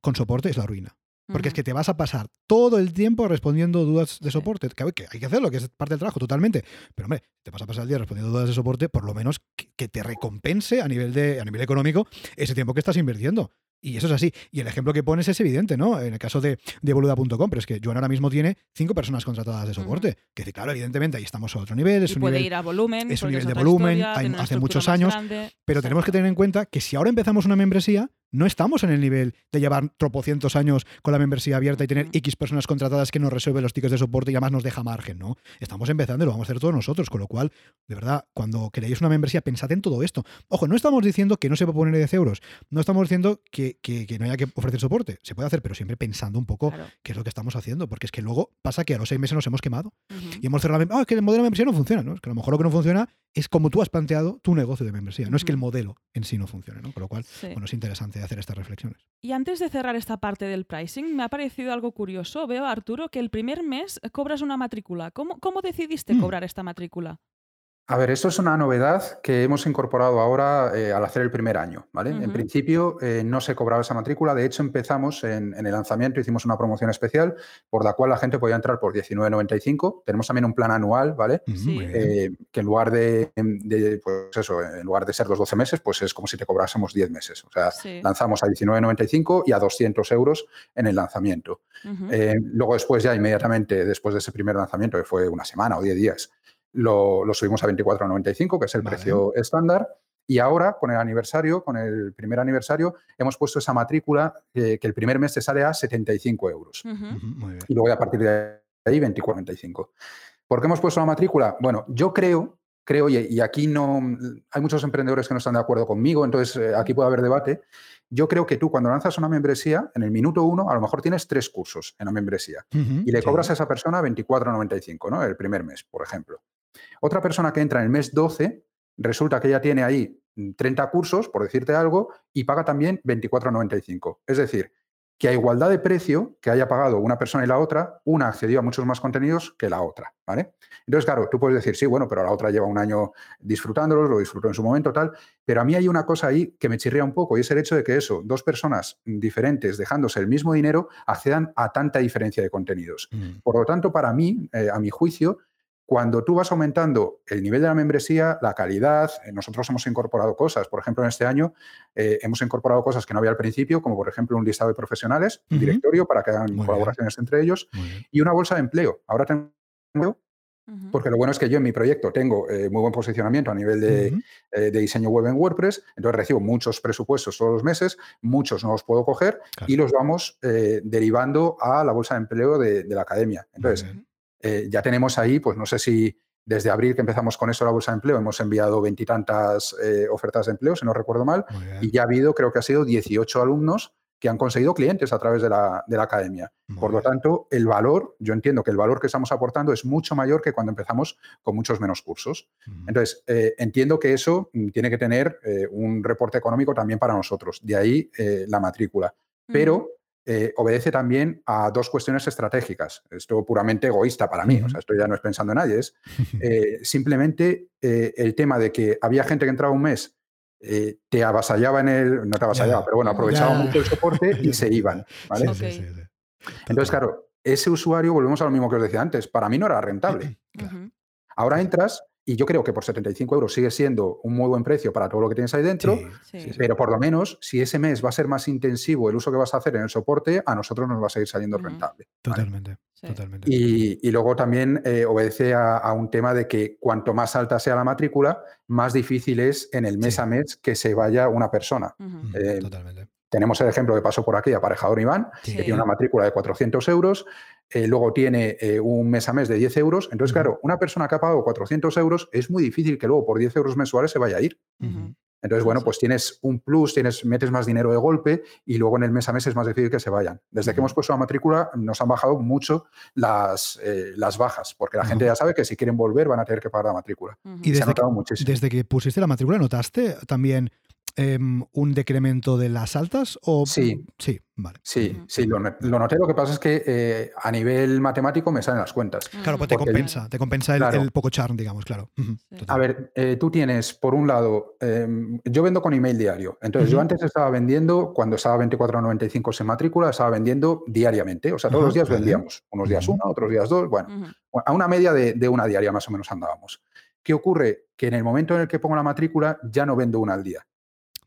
con soporte es la ruina. Porque es que te vas a pasar todo el tiempo respondiendo dudas de soporte. Que, hay que hacerlo, que es parte del trabajo, totalmente. Pero hombre, te vas a pasar el día respondiendo dudas de soporte, por lo menos que, te recompense a nivel, de, a nivel económico ese tiempo que estás invirtiendo. Y eso es así. Y el ejemplo que pones es evidente, ¿no? En el caso de, de boluda.com, pero es que Joan ahora mismo tiene cinco personas contratadas de soporte. Que claro, evidentemente ahí estamos a otro nivel. Es un puede nivel, ir a volumen. Es un nivel de volumen, hace muchos años. Pero tenemos que tener en cuenta que si ahora empezamos una membresía, no estamos en el nivel de llevar tropocientos años con la membresía abierta y tener X personas contratadas que nos resuelven los tickets de soporte y además nos deja margen, ¿no? Estamos empezando y lo vamos a hacer todos nosotros, con lo cual, de verdad, cuando queréis una membresía, pensad en todo esto. Ojo, no estamos diciendo que no se puede poner 10 euros, no estamos diciendo que, no haya que ofrecer soporte, se puede hacer, pero siempre pensando un poco qué es lo que estamos haciendo, porque es que luego pasa que a los seis meses nos hemos quemado y hemos cerrado la ah, es que el modelo de membresía no funciona, ¿no? Es que a lo mejor lo que no funciona es como tú has planteado tu negocio de membresía, no es que el modelo en sí no funcione, ¿no? Con lo cual, bueno, es interesante hacer estas reflexiones. Y antes de cerrar esta parte del pricing, me ha parecido algo curioso. Veo, Arturo, que el primer mes cobras una matrícula. ¿Cómo, cómo decidiste mm. cobrar esta matrícula? A ver, esto es una novedad que hemos incorporado ahora eh, al hacer el primer año, ¿vale? En principio eh, no se cobraba esa matrícula, de hecho empezamos en, el lanzamiento, hicimos una promoción especial por la cual la gente podía entrar por 19.95. Tenemos también un plan anual, ¿vale? Eh, que en lugar de, pues eso, en lugar de ser los 12 meses, pues es como si te cobrásemos 10 meses. O sea, lanzamos a 19.95 y a 200 euros en el lanzamiento. luego después ya inmediatamente, después de ese primer lanzamiento, que fue una semana o 10 días, lo, subimos a 24,95, que es el precio estándar. Y ahora, con el aniversario, con el primer aniversario, hemos puesto esa matrícula que el primer mes te sale a 75 euros. Y luego a partir de ahí 24,95. ¿Por qué hemos puesto la matrícula? Bueno, yo creo, creo, y, aquí no hay muchos emprendedores que no están de acuerdo conmigo, entonces eh, aquí puede haber debate. Yo creo que tú cuando lanzas una membresía, en el minuto uno, a lo mejor tienes tres cursos en la membresía y le cobras a esa persona 24,95, ¿no? El primer mes, por ejemplo. Otra persona que entra en el mes 12, resulta que ya tiene ahí 30 cursos, por decirte algo, y paga también 24,95. Es decir, que a igualdad de precio que haya pagado una persona y la otra, una accedió a muchos más contenidos que la otra, ¿vale? Entonces, claro, tú puedes decir, sí, bueno, pero la otra lleva un año disfrutándolos, lo disfrutó en su momento, tal, pero a mí hay una cosa ahí que me chirría un poco y es el hecho de que eso, dos personas diferentes dejándose el mismo dinero accedan a tanta diferencia de contenidos. Mm. Por lo tanto, para mí, eh, a mi juicio, cuando tú vas aumentando el nivel de la membresía, la calidad, eh, nosotros hemos incorporado cosas. Por ejemplo, en este año eh, hemos incorporado cosas que no había al principio, como por ejemplo un listado de profesionales, un directorio para que hagan colaboraciones entre ellos y una bolsa de empleo. Ahora tengo porque lo bueno es que yo en mi proyecto tengo eh, muy buen posicionamiento a nivel de, diseño web en WordPress, entonces recibo muchos presupuestos todos los meses, muchos no los puedo coger y los vamos derivando a la bolsa de empleo de, la academia. Entonces, eh, ya tenemos ahí, pues no sé si desde abril que empezamos con eso la bolsa de empleo, hemos enviado veintitantas eh, ofertas de empleo, si no recuerdo mal, y ya ha habido, creo que ha sido 18 alumnos que han conseguido clientes a través de la, academia. Por lo tanto, el valor, yo entiendo que el valor que estamos aportando es mucho mayor que cuando empezamos con muchos menos cursos. Entonces, eh, entiendo que eso mm, tiene que tener un reporte económico también para nosotros, de ahí la matrícula. Pero eh, obedece también a dos cuestiones estratégicas. Esto puramente egoísta para mí, o sea, esto ya no es pensando en nadie, es eh, simplemente eh, el tema de que había gente que entraba un mes te avasallaba en el, no te avasallaba, Ya. pero bueno, aprovechaba Ya. mucho el soporte y se iban. Entonces, claro, ese usuario, volvemos a lo mismo que os decía antes, para mí no era rentable. Claro. Ahora entras y yo creo que por 75 euros sigue siendo un muy buen precio para todo lo que tienes ahí dentro, Sí, Sí. pero por lo menos si ese mes va a ser más intensivo el uso que vas a hacer en el soporte, a nosotros nos va a seguir saliendo rentable. ¿vale? Totalmente, Sí. totalmente. Y, y luego también eh, obedece a, a un tema de que cuanto más alta sea la matrícula, más difícil es en el mes Sí. a mes que se vaya una persona. Eh, totalmente. Tenemos el ejemplo que pasó por aquí, aparejador Iván, Sí. que tiene una matrícula de 400 euros, eh, luego tiene eh, un mes a mes de 10 euros. Entonces, claro, una persona que ha pagado 400 euros es muy difícil que luego por 10 euros mensuales se vaya a ir. Entonces, bueno, sí. pues tienes un plus, tienes, metes más dinero de golpe y luego en el mes a mes es más difícil que se vayan. Desde que hemos puesto la matrícula nos han bajado mucho las, eh, las bajas, porque la gente ya sabe que si quieren volver van a tener que pagar la matrícula. Y Se ha desde notado que, muchísimo. desde que pusiste la matrícula, ¿notaste también em, un decremento de las altas? O... Sí. Sí, vale. Sí, sí, lo, noté. Lo que pasa es que eh, a nivel matemático me salen las cuentas. Claro, pues te Porque- compensa, te compensa el, Claro. el poco charm, digamos, claro. A ver, eh, tú tienes, por un lado, em, yo vendo con email diario. Entonces, yo antes estaba vendiendo, cuando estaba 24,95 sin matrícula, estaba vendiendo diariamente. O sea, todos los días vale. vendíamos. Unos días una, otros días dos. Bueno, a una media de, de una diaria más o menos andábamos. ¿Qué ocurre? Que en el momento en el que pongo la matrícula ya no vendo una al día.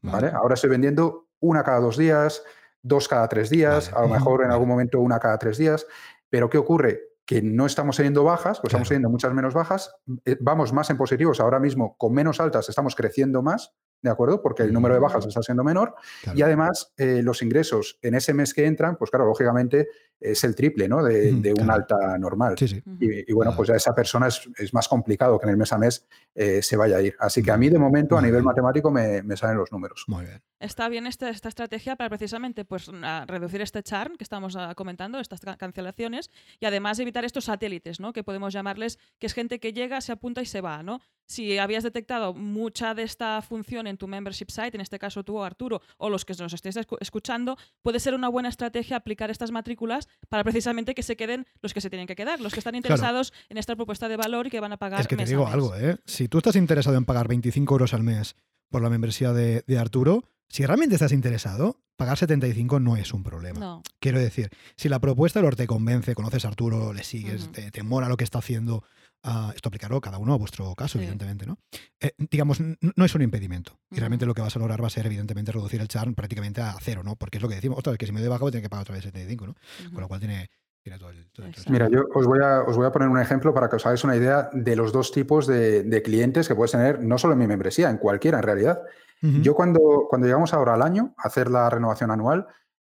¿Vale? Ahora estoy vendiendo una cada dos días, dos cada tres días, Vale. a lo mejor en algún momento una cada tres días. Pero ¿qué ocurre? Que no estamos teniendo bajas, pues estamos teniendo muchas menos bajas, eh, vamos más en positivos ahora mismo, con menos altas estamos creciendo más, ¿de acuerdo? Porque el número de bajas Ujú. está siendo menor Claro. y además eh, los ingresos en ese mes que entran, pues claro, lógicamente es el triple ¿no? de, Ujú, de una claro. alta normal. Sí, sí. Y, y bueno, pues ya esa persona es, es más complicado que en el mes a mes eh, se vaya a ir. Así que a mí de momento, a nivel bien. matemático, me, me salen los números. Muy bien. Está bien esta, esta estrategia para precisamente pues, reducir este charm que estamos ah, comentando, estas ca- cancelaciones, y además evitar estos satélites, ¿no? que podemos llamarles, que es gente que llega, se apunta y se va. ¿no? Si habías detectado mucha de esta función en tu membership site, en este caso tú, Arturo, o los que nos estéis escu- escuchando, puede ser una buena estrategia aplicar estas matrículas para precisamente que se queden los que se tienen que quedar, los que están interesados en esta propuesta de valor y que van a pagar Es que te mes digo algo, ¿eh? Si tú estás interesado en pagar 25 euros al mes por la membresía de, de Arturo, si realmente estás interesado, pagar 75 no es un problema. No. Quiero decir, si la propuesta de te convence, conoces a Arturo, le sigues, te, te mola lo que está haciendo, ah, esto aplicarlo cada uno a vuestro caso, Sí. evidentemente, ¿no? Eh, digamos, no es un impedimento. Y realmente lo que vas a lograr va a ser, evidentemente, reducir el churn prácticamente a cero, ¿no? Porque es lo que decimos, ostras, que si me doy baja voy a tener que pagar otra vez 75, ¿no? Con Ujú. lo cual tiene, tiene todo el... todo el-. Mira, yo os voy, a, os voy a poner un ejemplo para que os hagáis una idea de los dos tipos de, de clientes que puedes tener, no solo en mi membresía, en cualquiera en realidad. Yo cuando, cuando llegamos ahora al año a hacer la renovación anual,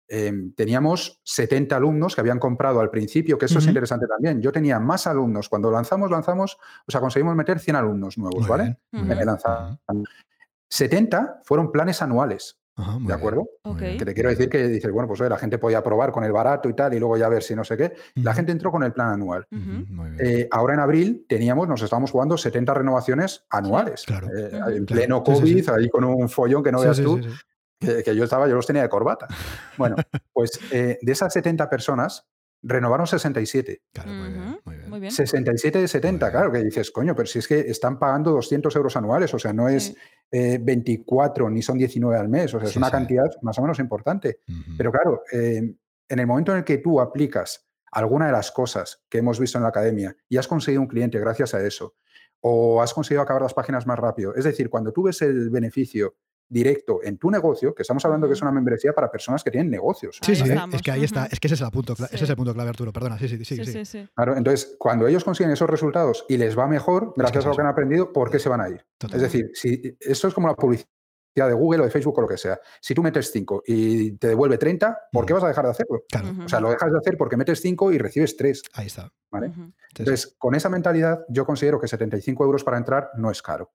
eh, teníamos 70 alumnos que habían comprado al principio, que eso es interesante también. Yo tenía más alumnos. Cuando lanzamos, lanzamos, o sea, conseguimos meter 100 alumnos nuevos, Muy ¿vale? bien, muy Ujú. En bien. el lanzamiento. 70 fueron planes anuales, ¿de acuerdo? Que te quiero decir que dices, bueno, pues oye, la gente podía probar con el barato y tal, y luego ya ver si no sé qué. La gente entró con el plan anual. Muy bien. Eh, ahora en abril teníamos, nos estábamos jugando 70 renovaciones anuales. Claro. Eh. En Claro. pleno Sí, sí, COVID, sí. ahí con un follón que no Sí, veas sí, tú, sí, sí. Que, que yo estaba, yo los tenía de corbata. Bueno, pues eh, de esas 70 personas, renovaron 67. Claro, muy bien, Ujú. muy bien. Muy bien. 67 de 70, Muy bien. claro, que dices, coño, pero si es que están pagando 200 euros anuales, o sea, no es Sí. eh, 24 ni son 19 al mes, o sea, es Sí, una sí. cantidad más o menos importante. Pero claro, eh, en el momento en el que tú aplicas alguna de las cosas que hemos visto en la academia y has conseguido un cliente gracias a eso, o has conseguido acabar las páginas más rápido, es decir, cuando tú ves el beneficio directo en tu negocio, que estamos hablando que es una membresía para personas que tienen negocios. Sí, sí, es que ahí está, es que ese es el punto, ese es el punto clave, Arturo. Perdona, sí, sí, sí, Sí, sí. Claro, entonces, cuando ellos consiguen esos resultados y les va mejor, gracias es a lo que han aprendido, ¿por qué se van a ir? Es decir, si esto es como la publicidad de Google o de Facebook o lo que sea. Si tú metes 5 y te devuelve 30, ¿por qué vas a dejar de hacerlo? Claro. O sea, lo dejas de hacer porque metes 5 y recibes 3. ahí está. Entonces, Entonces, con esa mentalidad, yo considero que 75 euros para entrar no es caro.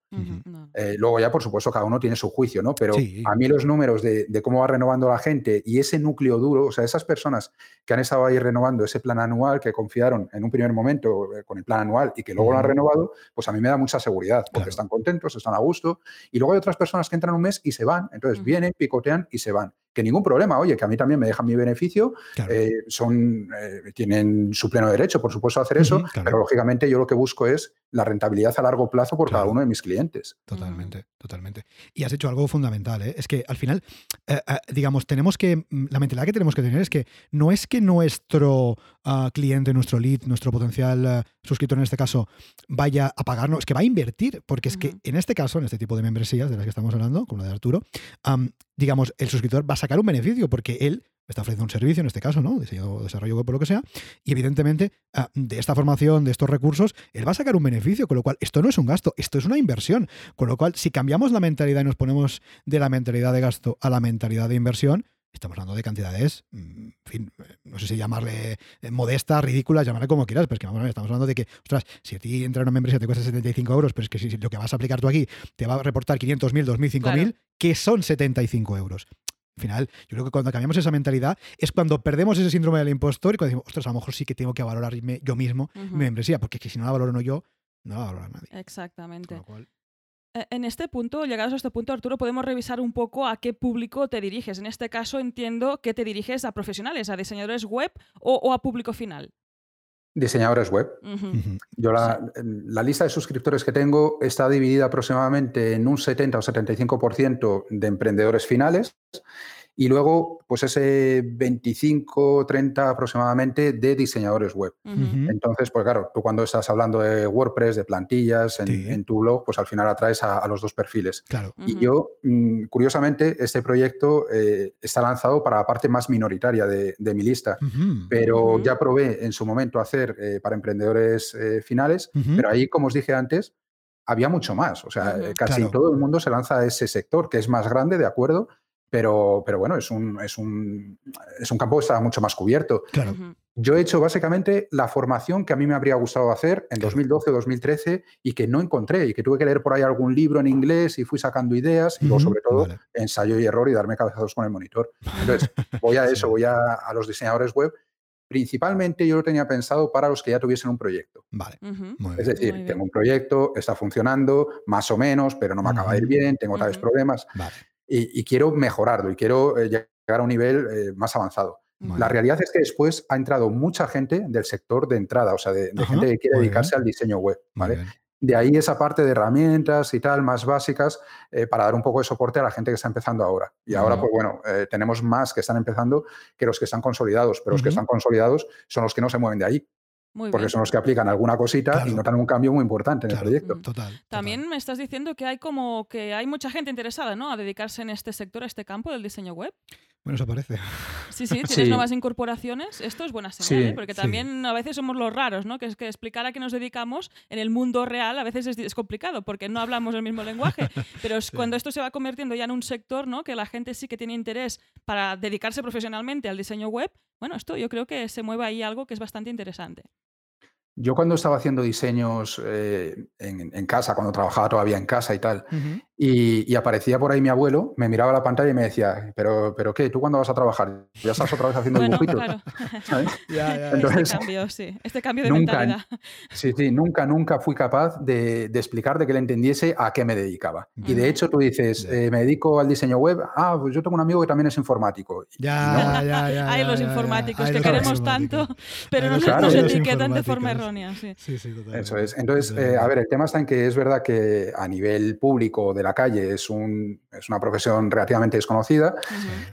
Eh, luego ya, por supuesto, cada uno tiene su juicio, ¿no? Pero Sí. a mí los números de, de cómo va renovando la gente y ese núcleo duro, o sea, esas personas que han estado ahí renovando ese plan anual, que confiaron en un primer momento eh, con el plan anual y que luego lo han renovado, pues a mí me da mucha seguridad, porque Claro. están contentos, están a gusto. Y luego hay otras personas que entran un mes y se van. Entonces vienen, picotean y se van. Que ningún problema, oye, que a mí también me dejan mi beneficio, eh, son, eh, tienen su pleno derecho, por supuesto, a hacer eso, pero lógicamente yo lo que busco es la rentabilidad a largo plazo por cada uno de mis clientes. Totalmente, totalmente. Y has hecho algo fundamental, ¿eh? es que al final, digamos, tenemos que, mm, la mentalidad que tenemos que tener es que no es que nuestro ah, cliente, nuestro lead, nuestro potencial suscriptor en este caso, vaya a pagarnos, es que va a invertir, porque es que en este caso, en este tipo de membresías de las que estamos hablando, como la de Arturo, digamos, el suscriptor va a sacar un beneficio porque él está ofreciendo un servicio, en este caso, ¿no? Diseño, desarrollo web, lo que sea, y evidentemente ah, de esta formación, de estos recursos, él va a sacar un beneficio, con lo cual esto no es un gasto, esto es una inversión, con lo cual si cambiamos la mentalidad y nos ponemos de la mentalidad de gasto a la mentalidad de inversión, estamos hablando de cantidades, mm, en fin, no sé si llamarle eh, modesta, ridícula, llamarle como quieras, pero es que vamos a ver, estamos hablando de que, ostras, si a ti entra una membresía te cuesta 75 euros, pero es que si lo que vas a aplicar tú aquí te va a reportar 500.000, 2.000, 5.000, que son 75 euros. Al final, yo creo que cuando cambiamos esa mentalidad es cuando perdemos ese síndrome del impostor y cuando decimos, ostras, a lo mejor sí que tengo que valorarme yo mismo mi membresía, porque es que si no la valoro yo, no la va a valorar nadie. Exactamente. En este punto, llegados a este punto, Arturo, podemos revisar un poco a qué público te diriges. En este caso, entiendo que te diriges a profesionales, a diseñadores web o, a público final. Diseñadores web. Yo la, la, lista de suscriptores que tengo está dividida aproximadamente en un 70 o 75% de emprendedores finales y luego pues ese 25, 30 aproximadamente de diseñadores web. Entonces, pues claro, tú cuando estás hablando de WordPress, de plantillas en, tu blog, pues al final atraes a, los dos perfiles. Claro. Y yo, mm, curiosamente, este proyecto eh, está lanzado para la parte más minoritaria de, mi lista, pero ya probé en su momento hacer eh, para emprendedores eh, finales, pero ahí, como os dije antes, había mucho más. O sea, casi todo el mundo se lanza a ese sector, que es más grande, de acuerdo, pero, pero bueno, es un, es, un, es un campo que está mucho más cubierto. Claro. Yo he hecho básicamente la formación que a mí me habría gustado hacer en 2012 o 2013 y que no encontré y que tuve que leer por ahí algún libro en inglés y fui sacando ideas y luego sobre todo ensayo y error y darme cabezazos con el monitor. Entonces, voy a eso, voy a, a, los diseñadores web. Principalmente yo lo tenía pensado para los que ya tuviesen un proyecto. Vale. es decir, tengo un proyecto, está funcionando, más o menos, pero no me acaba de ir bien, tengo tales problemas. Vale y, quiero mejorarlo y quiero eh, llegar a un nivel eh, más avanzado. La realidad es que después ha entrado mucha gente del sector de entrada, o sea, de, gente que quiere dedicarse al diseño web. ¿vale? De ahí esa parte de herramientas y tal, más básicas, eh, para dar un poco de soporte a la gente que está empezando ahora. Y ahora, pues bueno, tenemos más que están empezando que los que están consolidados, pero los que están consolidados son los que no se mueven de ahí porque son los que aplican alguna cosita y notan un cambio muy importante en el proyecto. Total, También me estás diciendo que hay como que hay mucha gente interesada, ¿no? A dedicarse en este sector, a este campo del diseño web. Bueno, eso parece. Sí, sí, tienes nuevas incorporaciones. Esto es buena señal, ¿eh? porque también a veces somos los raros, ¿no? Que es que explicar a qué nos dedicamos en el mundo real a veces es, complicado porque no hablamos el mismo lenguaje. Pero es cuando esto se va convirtiendo ya en un sector, ¿no? Que la gente sí que tiene interés para dedicarse profesionalmente al diseño web. Bueno, esto yo creo que se mueve ahí algo que es bastante interesante. Yo cuando estaba haciendo diseños eh, en, casa, cuando trabajaba todavía en casa y tal, y, aparecía por ahí mi abuelo, me miraba la pantalla y me decía, pero, pero ¿qué? ¿Tú cuándo vas a trabajar? ¿Ya estás otra vez haciendo dibujitos? Claro. este cambio, sí. Este cambio de mentalidad. Sí, sí, nunca, nunca fui capaz de, explicar, de que le entendiese a qué me dedicaba. Y de hecho tú dices, eh, me dedico al diseño web, ah, pues yo tengo un amigo que también es informático. Ya, ya, ya. Hay los informáticos que queremos tanto, pero no nos etiquetan de forma Sí, sí, Eso es. Entonces, eh, a ver, el tema está en que es verdad que a nivel público de la calle es, un, es una profesión relativamente desconocida.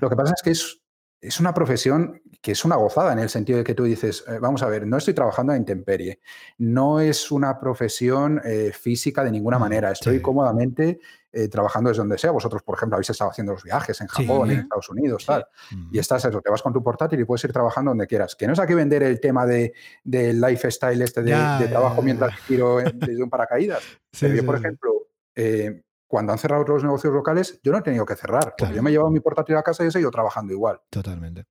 Lo que pasa es que es, es una profesión que es una gozada en el sentido de que tú dices, eh, vamos a ver, no estoy trabajando en intemperie, no es una profesión eh, física de ninguna manera, estoy cómodamente eh, trabajando desde donde sea. Vosotros, por ejemplo, habéis estado haciendo los viajes en Japón, en Estados Unidos, tal, y estás eso, te vas con tu portátil y puedes ir trabajando donde quieras. Que no es aquí vender el tema de, del lifestyle este de, trabajo mientras tiro desde un paracaídas. Pero yo, por ejemplo, cuando han cerrado los negocios locales, yo no he tenido que cerrar, porque yo me he llevado mi portátil a casa y he seguido trabajando igual. Totalmente.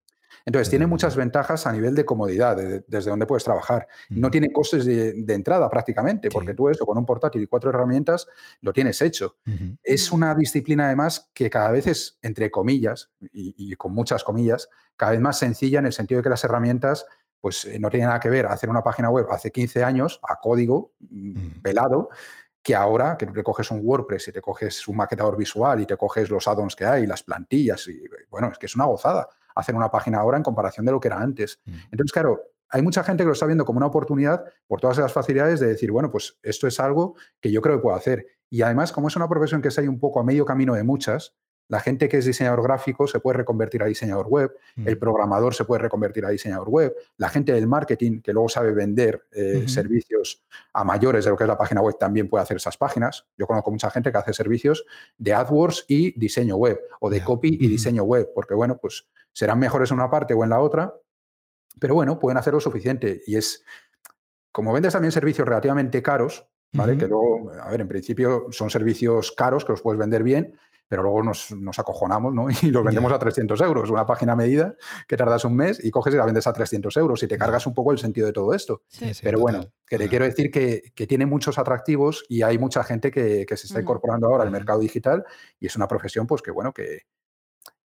Entonces, tiene muchas ventajas a nivel de comodidad, desde donde puedes trabajar. No tiene costes de, entrada prácticamente, porque tú eso con un portátil y cuatro herramientas lo tienes hecho. Es una disciplina además que cada vez es, entre comillas, y, con muchas comillas, cada vez más sencilla en el sentido de que las herramientas pues eh, no tienen nada que ver hacer una página web hace 15 años a código mm, pelado que ahora que te coges un WordPress y te coges un maquetador visual y te coges los add-ons que hay, las plantillas, y bueno, es que es una gozada hacer una página ahora en comparación de lo que era antes. Mm. Entonces, claro, hay mucha gente que lo está viendo como una oportunidad por todas esas facilidades de decir, bueno, pues esto es algo que yo creo que puedo hacer. Y además, como es una profesión que está ahí un poco a medio camino de muchas, la gente que es diseñador gráfico se puede reconvertir a diseñador web, el mm. programador se puede reconvertir a diseñador web, la gente del marketing que luego sabe vender eh, servicios a mayores de lo que es la página web también puede hacer esas páginas. Yo conozco mucha gente que hace servicios de AdWords y diseño web o de copy y diseño web, porque bueno, pues serán mejores en una parte o en la otra, pero bueno, pueden hacer lo suficiente. Y es, como vendes también servicios relativamente caros, ¿vale? Que luego, a ver, en principio son servicios caros que los puedes vender bien, pero luego nos, acojonamos ¿no? y los vendemos a 300 euros. Una página medida que tardas un mes y coges y la vendes a 300 euros y te cargas un poco el sentido de todo esto. pero bueno, que te quiero decir que, tiene muchos atractivos y hay mucha gente que, se está incorporando ahora al mercado digital y es una profesión pues que bueno, que,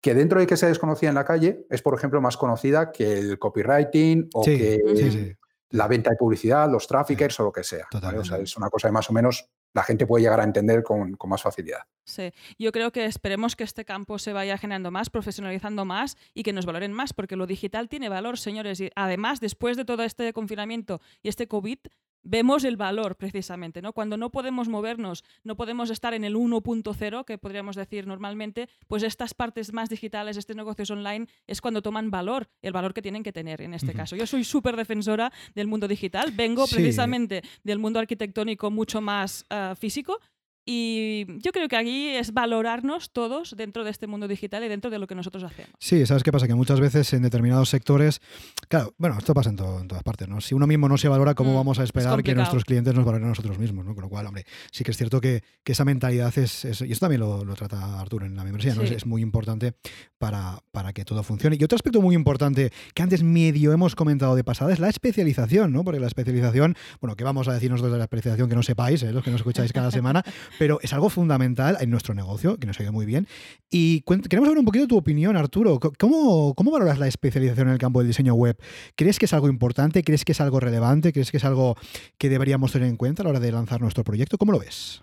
que dentro de que sea desconocida en la calle, es por ejemplo más conocida que el copywriting o que la venta de publicidad, los traffickers o lo que sea. O sea, es una cosa que más o menos la gente puede llegar a entender con, más facilidad. Sí, yo creo que esperemos que este campo se vaya generando más, profesionalizando más y que nos valoren más, porque lo digital tiene valor, señores. Y además, después de todo este confinamiento y este COVID, vemos el valor precisamente, ¿no? Cuando no podemos movernos, no podemos estar en el 1.0, que podríamos decir normalmente, pues estas partes más digitales, estos negocios online, es cuando toman valor, el valor que tienen que tener en este caso. Yo soy súper defensora del mundo digital, vengo precisamente del mundo arquitectónico mucho más ah, físico, y yo creo que aquí es valorarnos todos dentro de este mundo digital y dentro de lo que nosotros hacemos. Sí, ¿sabes qué pasa? Que muchas veces en determinados sectores, claro, bueno, esto pasa en, todas partes, ¿no? Si uno mismo no se valora, ¿cómo mm, vamos a esperar que nuestros clientes nos valoren a nosotros mismos, ¿no? Con lo cual, hombre, sí que es cierto que, esa mentalidad es, y esto también lo, trata Arturo en la membresía, ¿no? Es, muy importante para, para que todo funcione. Y otro aspecto muy importante que antes medio hemos comentado de pasada es la especialización, ¿no? Porque la especialización, bueno, ¿qué vamos a decir nosotros de la especialización que no sepáis, ¿eh? los que nos escucháis cada semana? Pero es algo fundamental en nuestro negocio, que nos ha ido muy bien. Y queremos saber un poquito tu opinión, Arturo. ¿Cómo, ¿Cómo valoras la especialización en el campo del diseño web? ¿Crees que es algo importante? ¿Crees que es algo relevante? ¿Crees que es algo que deberíamos tener en cuenta a la hora de lanzar nuestro proyecto? ¿Cómo lo ves?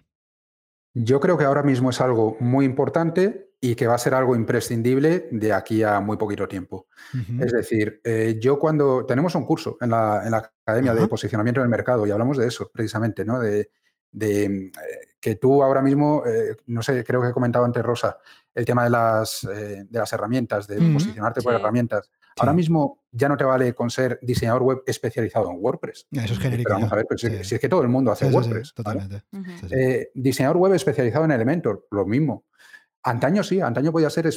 Yo creo que ahora mismo es algo muy importante y que va a ser algo imprescindible de aquí a muy poquito tiempo. Es decir, eh, yo cuando tenemos un curso en la, en la Academia de Posicionamiento en el Mercado y hablamos de eso precisamente, ¿no? De, de eh, que tú ahora mismo, eh, no sé, creo que he comentado antes Rosa, el tema de las, eh, de las herramientas, de posicionarte por herramientas. Ahora mismo ya no te vale con ser diseñador web especializado en WordPress. Eso es genérico. vamos a ver, pues, si, es que todo el mundo hace WordPress. totalmente. diseñador web especializado en Elementor, lo mismo. Antaño sí, antaño podía ser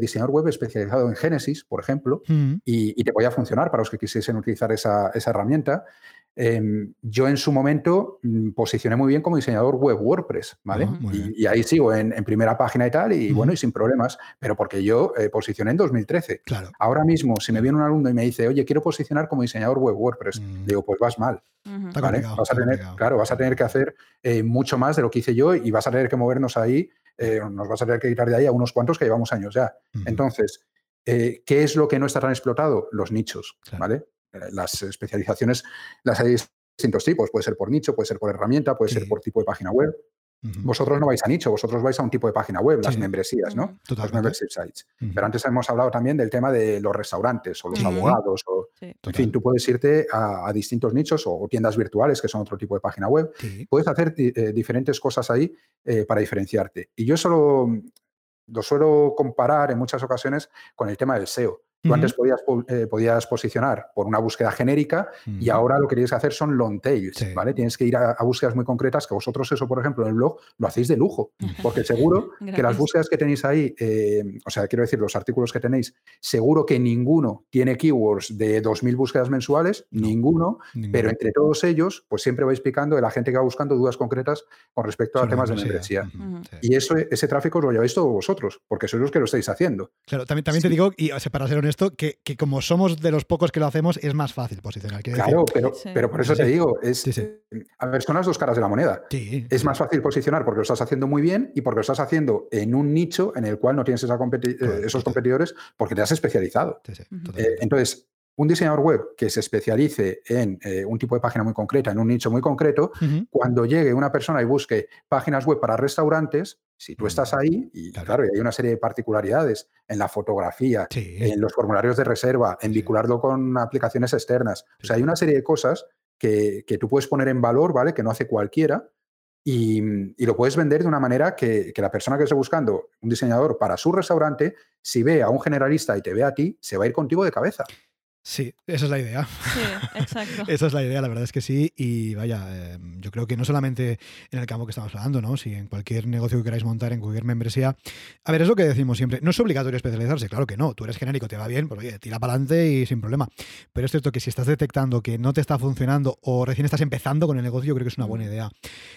diseñador web especializado en Genesis, por ejemplo, y, te podía funcionar para los que quisiesen utilizar esa, esa herramienta. Em, yo en su momento mm, posicioné muy bien como diseñador web WordPress, ¿vale? y, ahí sigo en, primera página y tal, y bueno, y sin problemas, pero porque yo eh, posicioné en 2013. Claro. Ahora mismo, si me viene un alumno y me dice, oye, quiero posicionar como diseñador web WordPress, mm. digo, pues vas mal. vas a tener, claro, vas a tener que hacer eh, mucho más de lo que hice yo y vas a tener que movernos ahí, eh, nos vas a tener que quitar de ahí a unos cuantos que llevamos años ya. Entonces, ¿qué es lo que no está tan explotado? Los nichos, ¿vale? Las especializaciones las hay de distintos tipos. Puede ser por nicho, puede ser por herramienta, puede ser por tipo de página web. Vosotros no vais a nicho, vosotros vais a un tipo de página web, las membresías, ¿no? Los membership sites. Pero antes hemos hablado también del tema de los restaurantes o los abogados. O, en fin, tú puedes irte a, distintos nichos o, tiendas virtuales, que son otro tipo de página web. Puedes hacer eh, diferentes cosas ahí eh, para diferenciarte. Y yo solo lo suelo comparar en muchas ocasiones con el tema del SEO. Tú antes podías, eh, podías, posicionar por una búsqueda genérica y ahora lo que tienes que hacer son long tails, ¿vale? Tienes que ir a, búsquedas muy concretas, que vosotros eso, por ejemplo, en el blog lo hacéis de lujo, porque seguro que las búsquedas que tenéis ahí, eh, o sea, quiero decir, los artículos que tenéis, seguro que ninguno tiene keywords de 2.000 búsquedas mensuales, ninguno, pero entre todos ellos, pues siempre vais picando de la gente que va buscando dudas concretas con respecto a temas de membresía. Y eso, ese tráfico lo lleváis todos vosotros, porque sois los que lo estáis haciendo. Claro, también, también te digo, y para ser honesto, esto, que, como somos de los pocos que lo hacemos, es más fácil posicionar. Claro, pero, pero por eso te digo, es, a ver, son las dos caras de la moneda. es más fácil posicionar porque lo estás haciendo muy bien y porque lo estás haciendo en un nicho en el cual no tienes esa eh, esos competidores porque te has especializado. Eh, entonces, un diseñador web que se especialice en eh, un tipo de página muy concreta, en un nicho muy concreto, cuando llegue una persona y busque páginas web para restaurantes, si tú Mm, estás ahí, y claro. hay una serie de particularidades en la fotografía, Sí. en los formularios de reserva, en vincularlo con aplicaciones externas. O sea, hay una serie de cosas que, que tú puedes poner en valor, ¿vale? Que no hace cualquiera. Y, y lo puedes vender de una manera que, que la persona que esté buscando un diseñador para su restaurante, si ve a un generalista y te ve a ti, se va a ir contigo de cabeza. Sí, esa es la idea. Sí, exacto. Esa es la idea, la verdad es que sí. Y vaya, eh, yo creo que no solamente en el campo que estamos hablando, ¿no? Si en cualquier negocio que queráis montar, en cualquier membresía. A ver, es lo que decimos siempre. No es obligatorio especializarse, claro que no. Tú eres genérico, te va bien, pues oye, tira para adelante y sin problema. Pero es cierto que si estás detectando que no te está funcionando o recién estás empezando con el negocio, yo creo que es una buena Mm. idea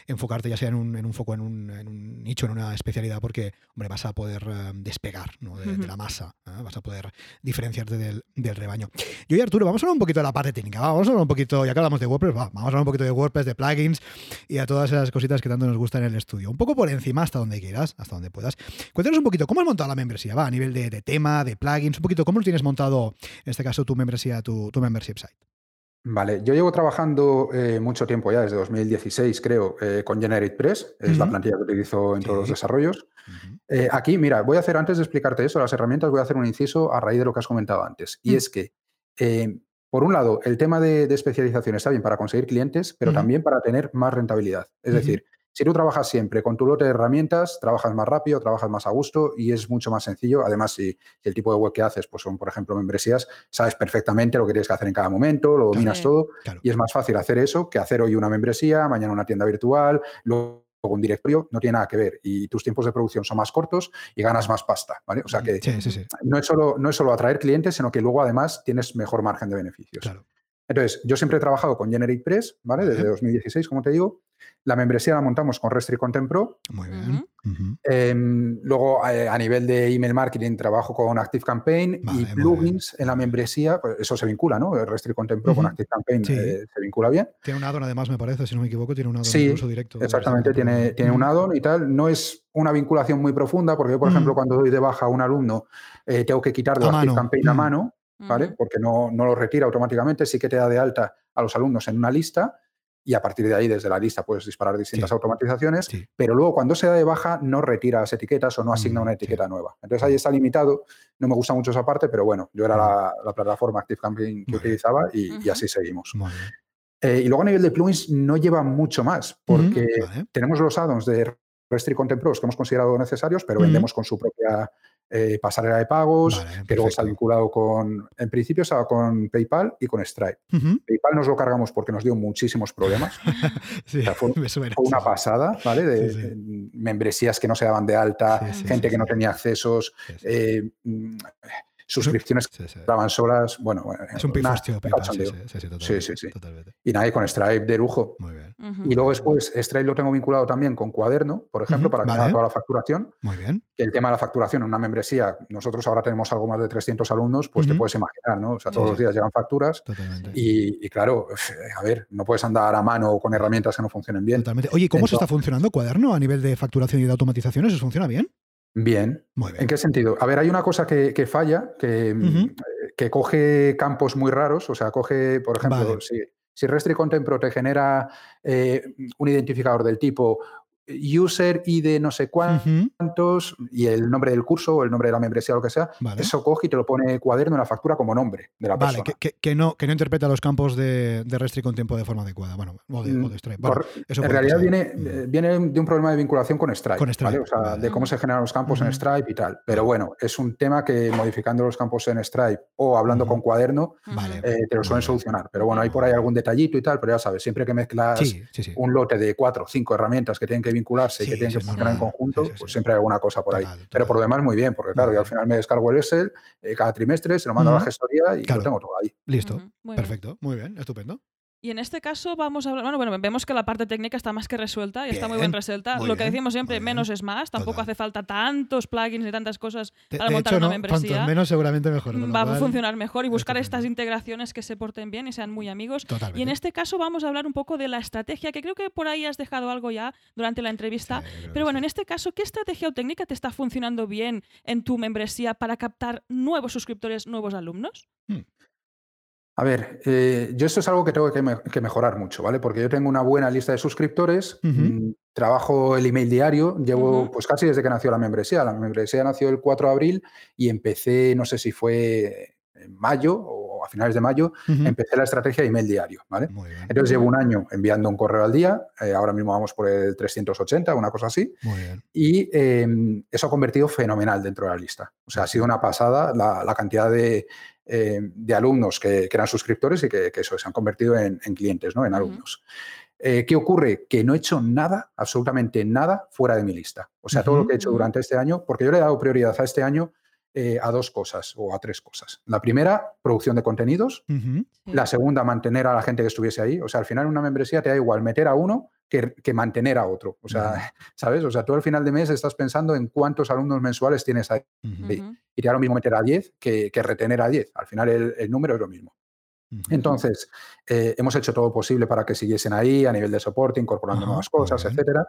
enfocarte ya sea en un, en un foco, en un, en un nicho, en una especialidad, porque, hombre, vas a poder eh, despegar ¿no? de, la masa, ¿eh? vas a poder diferenciarte del, del rebaño. Yo y Arturo, vamos a hablar un poquito de la parte técnica. va, Vamos a hablar un poquito, ya que hablamos de WordPress, va, vamos a hablar un poquito de WordPress, de plugins y a todas esas cositas que tanto nos gustan en el estudio. Un poco por encima, hasta donde quieras, hasta donde puedas. Cuéntanos un poquito, ¿cómo has montado la membresía? Va, a nivel de, de tema, de plugins, un poquito, ¿cómo lo tienes montado, en este caso, tu membresía, tu, tu membership site? Vale, yo llevo trabajando eh, mucho tiempo ya, desde 2016 creo, eh, con GeneratePress, es la plantilla que utilizo en todos los desarrollos. Eh, aquí, mira, voy a hacer, antes de explicarte eso, las herramientas, voy a hacer un inciso a raíz de lo que has comentado antes. Y Mm. es que, eh, por un lado, el tema de, de especialización está bien para conseguir clientes, pero también para tener más rentabilidad. Es decir, si tú trabajas siempre con tu lote de herramientas, trabajas más rápido, trabajas más a gusto y es mucho más sencillo. Además, si, si el tipo de web que haces pues son, por ejemplo, membresías, sabes perfectamente lo que tienes que hacer en cada momento, lo dominas todo Claro. y es más fácil hacer eso que hacer hoy una membresía, mañana una tienda virtual, luego un directorio, no tiene nada que ver. Y tus tiempos de producción son más cortos y ganas más pasta, ¿vale? O sea que Sí, sí, sí, no es solo, no es solo atraer clientes, sino que luego además tienes mejor margen de beneficios. claro. Entonces, yo siempre he trabajado con GeneratePress, ¿vale? Vale. Desde 2016, como te digo. La membresía la montamos con Restri Content Pro. Muy bien. Em, luego, eh, a nivel de email marketing, trabajo con ActiveCampaign Vale, y plugins en la membresía, pues eso se vincula, ¿no? Restri Content Pro con Ujú. ActiveCampaign Sí. eh, se vincula bien. Tiene un add-on además, me parece, si no me equivoco, tiene un add-on Sí, incluso directo. Exactamente, tiene, tiene un add-on y tal. No es una vinculación muy profunda, porque yo, por Mm. ejemplo, cuando doy de baja a un alumno, eh, tengo que quitarlo A a mano. ActiveCampaign a Mm. mano, Porque no, no lo retira automáticamente, sí que te da de alta a los alumnos en una lista y a partir de ahí, desde la lista, puedes disparar distintas Sí. automatizaciones, Sí. pero luego cuando se da de baja no retira las etiquetas o no asigna Mm, una sí. etiqueta nueva. Entonces ahí está limitado, no me gusta mucho esa parte, pero bueno, yo era Mm. la, la plataforma ActiveCampaign que Muy bien. utilizaba y, así seguimos. Muy bien. Eh, y luego a nivel de plugins no lleva mucho más, porque tenemos los add-ons de Restri Content Pros que hemos considerado necesarios, pero vendemos con su propia eh, pasarela de pagos, Vale, que luego está vinculado con, en principio estaba con PayPal y con Stripe. PayPal nos lo cargamos porque nos dio muchísimos problemas. Sí, sea, fue- me suena, Fue una sí, pasada, ¿vale? De, Sí, sí. de membresías que no se daban de alta, gente que no tenía accesos, eh, suscripciones Sí, solas. Bueno, bueno, Es un PayPal, sí, sí, sí, sí, Sí, totalmente, sí, sí. totalmente. Y nada, y con Stripe de lujo. Muy bien. Y luego después Stripe lo tengo vinculado también con Cuaderno, por ejemplo, para que vale. haga toda la facturación. muy bien. Que el tema de la facturación en una membresía, nosotros ahora tenemos algo más de 300 alumnos, pues te puedes imaginar, ¿no? O sea, todos Sí, los días llegan facturas Totalmente. y, y claro, a ver, no puedes andar a mano o con herramientas que no funcionen bien. Totalmente. Oye, ¿y ¿cómo se está funcionando Cuaderno a nivel de facturación y de automatizaciones? ¿Os funciona bien? Bien. Muy bien. ¿En qué sentido? A ver, hay una cosa que, que falla, que, mm, que coge campos muy raros, o sea, coge, por ejemplo, Vale. si, si Restri Content Pro te genera eh, un identificador del tipo user y de no sé cuántos y el nombre del curso o el nombre de la membresía o lo que sea, Vale. eso coge y te lo pone cuaderno en la factura como nombre de la Vale, persona. que, que- que no, que no interpreta los campos de, de Restri con tiempo de forma adecuada. Bueno, o de, o de Stripe. Eso en realidad viene, Mm. eh, viene de un problema de vinculación con Stripe, Con Stripe, ¿vale? O sea, vale. de cómo se generan los campos en Stripe y tal. Pero bueno, es un tema que modificando los campos en Stripe o hablando con cuaderno, Vale. eh, te lo suelen Vale. solucionar. Pero bueno, hay por ahí algún detallito y tal, pero ya sabes, siempre que mezclas Sí, sí, sí. un lote de cuatro o cinco herramientas que tienen que vincularse y que tienen sí, que funcionar en conjunto, Sí, sí, pues sí. siempre hay alguna cosa por ahí. Total, Pero por lo demás, muy bien, porque claro, yo al final me descargo el Excel eh, cada trimestre, se lo mando a la gestoría y Claro. lo tengo todo ahí. Listo. Muy bien. Perfecto. Muy bien. Estupendo. Y en este caso vamos a hablar, bueno, bueno, vemos que la parte técnica está más que resuelta y está muy Bien, resuelta. muy Lo que bien, decimos siempre, menos es más, tampoco Total. hace falta tantos plugins ni tantas cosas De, para de montar hecho, una no, membresía. cuantos menos seguramente mejor. va a funcionar mejor y buscar estas integraciones que se porten bien y sean muy amigos. Totalmente. Y en este caso vamos a hablar un poco de la estrategia, que creo que por ahí has dejado algo ya durante la entrevista. Sí, Pero bueno, sí. en este caso, ¿qué estrategia o técnica te está funcionando bien en tu membresía para captar nuevos suscriptores, nuevos alumnos? A ver, eh, yo esto es algo que tengo que, mejorar mucho, ¿vale? Porque yo tengo una buena lista de suscriptores, mm, trabajo el email diario, llevo pues casi desde que nació la membresía. La membresía nació el 4 de abril y empecé, no sé si fue en mayo o a finales de mayo, empecé la estrategia de email diario, ¿vale? Entonces llevo un año enviando un correo al día, eh, ahora mismo vamos por el 380, una cosa así, y em, eso ha convertido fenomenal dentro de la lista. O sea, ha sido una pasada la cantidad de eh, de alumnos que, eran suscriptores y que, eso, se han convertido en, clientes, ¿no? en alumnos. Eh, ¿Qué ocurre? Que no he hecho nada, absolutamente nada, fuera de mi lista. O sea, todo lo que he hecho durante este año, porque yo le he dado prioridad a este año eh, a dos cosas o a tres cosas. La primera, producción de contenidos. La segunda, mantener a la gente que estuviese ahí. O sea, al final una membresía te da igual meter a uno que, mantener a otro. O sea, ¿sabes? O sea, tú al final de mes estás pensando en cuántos alumnos mensuales tienes ahí. Y te da lo mismo meter a 10 que, retener a 10. Al final el, número es lo mismo. Entonces, eh, hemos hecho todo posible para que siguiesen ahí a nivel de soporte, incorporando nuevas cosas, etcétera.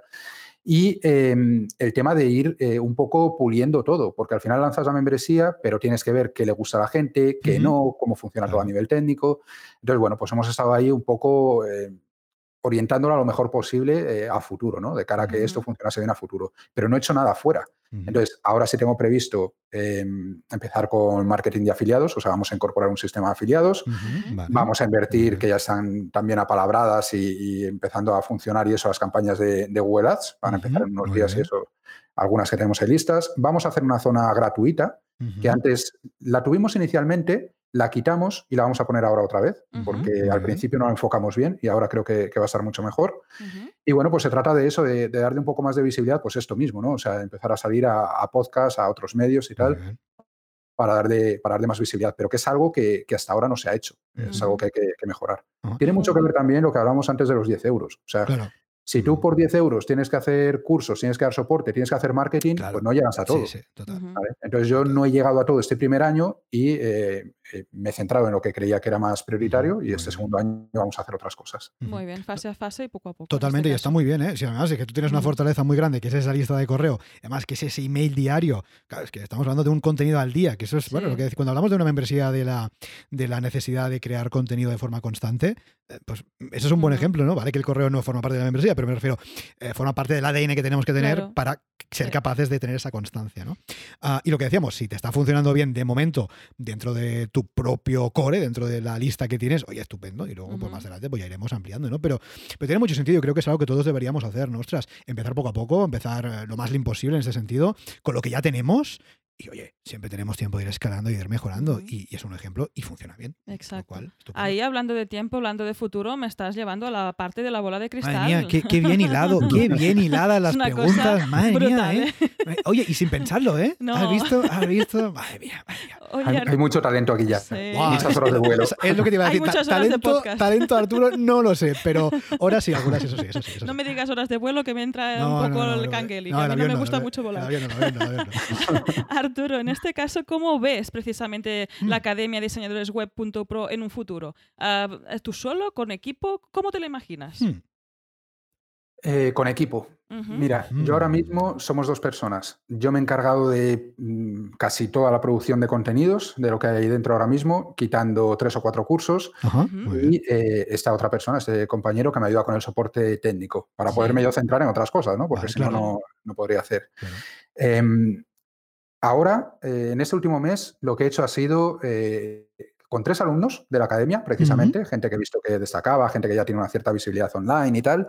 Y em, el tema de ir eh, un poco puliendo todo, porque al final lanzas la membresía, pero tienes que ver qué le gusta a la gente, qué no, cómo funciona todo a nivel técnico. Entonces, bueno, pues hemos estado ahí un poco eh, orientándolo a lo mejor posible eh, a futuro, ¿no? De cara a que esto funcionase bien a futuro. Pero no he hecho nada fuera. Entonces, ahora sí tengo previsto em, empezar con marketing de afiliados, o sea, vamos a incorporar un sistema de afiliados, vamos a invertir, que ya están también apalabradas y, empezando a funcionar y eso, las campañas de, Google Ads, van a empezar en unos días y eso, algunas que tenemos ahí listas. Vamos a hacer una zona gratuita, que antes la tuvimos inicialmente, la quitamos y la vamos a poner ahora otra vez, porque al principio no la enfocamos bien y ahora creo que, va a estar mucho mejor. Y bueno, pues se trata de eso, de, darle un poco más de visibilidad, pues esto mismo, ¿no? O sea, empezar a salir a, a podcasts, a otros medios y tal. Para darle, para darle más visibilidad, pero que es algo que, hasta ahora no se ha hecho, es algo que hay que, mejorar. Tiene mucho que ver también lo que hablamos antes de los 10 euros. O sea, si tú por 10 euros tienes que hacer cursos, tienes que dar soporte, tienes que hacer marketing, pues no llegas a todo. Entonces yo no he llegado a todo este primer año y eh, eh, me he centrado en lo que creía que era más prioritario y este segundo año vamos a hacer otras cosas. Muy bien, fase a fase y poco a poco. Totalmente, este y está muy bien, ¿eh? Si además es que tú tienes una fortaleza muy grande, que es esa lista de correo, además que es ese email diario, claro, es que estamos hablando de un contenido al día, que eso es, bueno, lo que cuando hablamos de una membresía de la, de la necesidad de crear contenido de forma constante, eh, pues eso es un buen ejemplo, ¿no? Vale que el correo no forma parte de la membresía, pero me refiero, eh, forma parte del ADN que tenemos que tener para ser capaces de tener esa constancia, ¿no? Ah, y lo que decíamos, si te está funcionando bien de momento dentro de tu propio core, dentro de la lista que tienes, oye, estupendo, y luego pues, más adelante pues ya iremos ampliando, ¿no? Pero, pero tiene mucho sentido, creo que es algo que todos deberíamos hacer, ¿no? Ostras, empezar poco a poco, empezar eh, lo más imposible en ese sentido, con lo que ya tenemos y oye, siempre tenemos tiempo de ir escalando y de ir mejorando. y, es un ejemplo y funciona bien. Exacto. Ahí hablando de tiempo, hablando de futuro, me estás llevando a la parte de la bola de cristal. Madre mía, qué, bien hilado, qué bien hilada las preguntas. Madre mía, ¿eh? ¿eh? Oye, y sin pensarlo, ¿eh? ¿Has visto? ¿Has visto? Madre mía, madre mía. hay, mucho talento aquí ya. Muchas horas de vuelo. Es, lo que te iba a decir. talento, talento, Arturo, no lo sé, pero horas sí, algunas, eso sí. Eso sí, no me digas horas de vuelo que me entra un poco el cangueli. a mí no me gusta mucho volar. Arturo, en este caso, ¿cómo ves precisamente la mm. Academia Diseñadores Web.pro en un futuro? Ah, ¿Tú solo, con equipo? ¿Cómo te lo imaginas? Hmm. Eh, con equipo. Mira, yo ahora mm. mismo somos dos personas. Yo me he encargado de mm, casi toda la producción de contenidos, de lo que hay ahí dentro ahora mismo, quitando tres o cuatro cursos. y eh, esta otra persona, este compañero que me ayuda con el soporte técnico, para poderme yo centrar en otras cosas, ¿no? Porque si no, no podría hacer. Em, Ahora, eh, en este último mes, lo que he hecho ha sido eh, con tres alumnos de la academia, precisamente, gente que he visto que destacaba, gente que ya tiene una cierta visibilidad online y tal,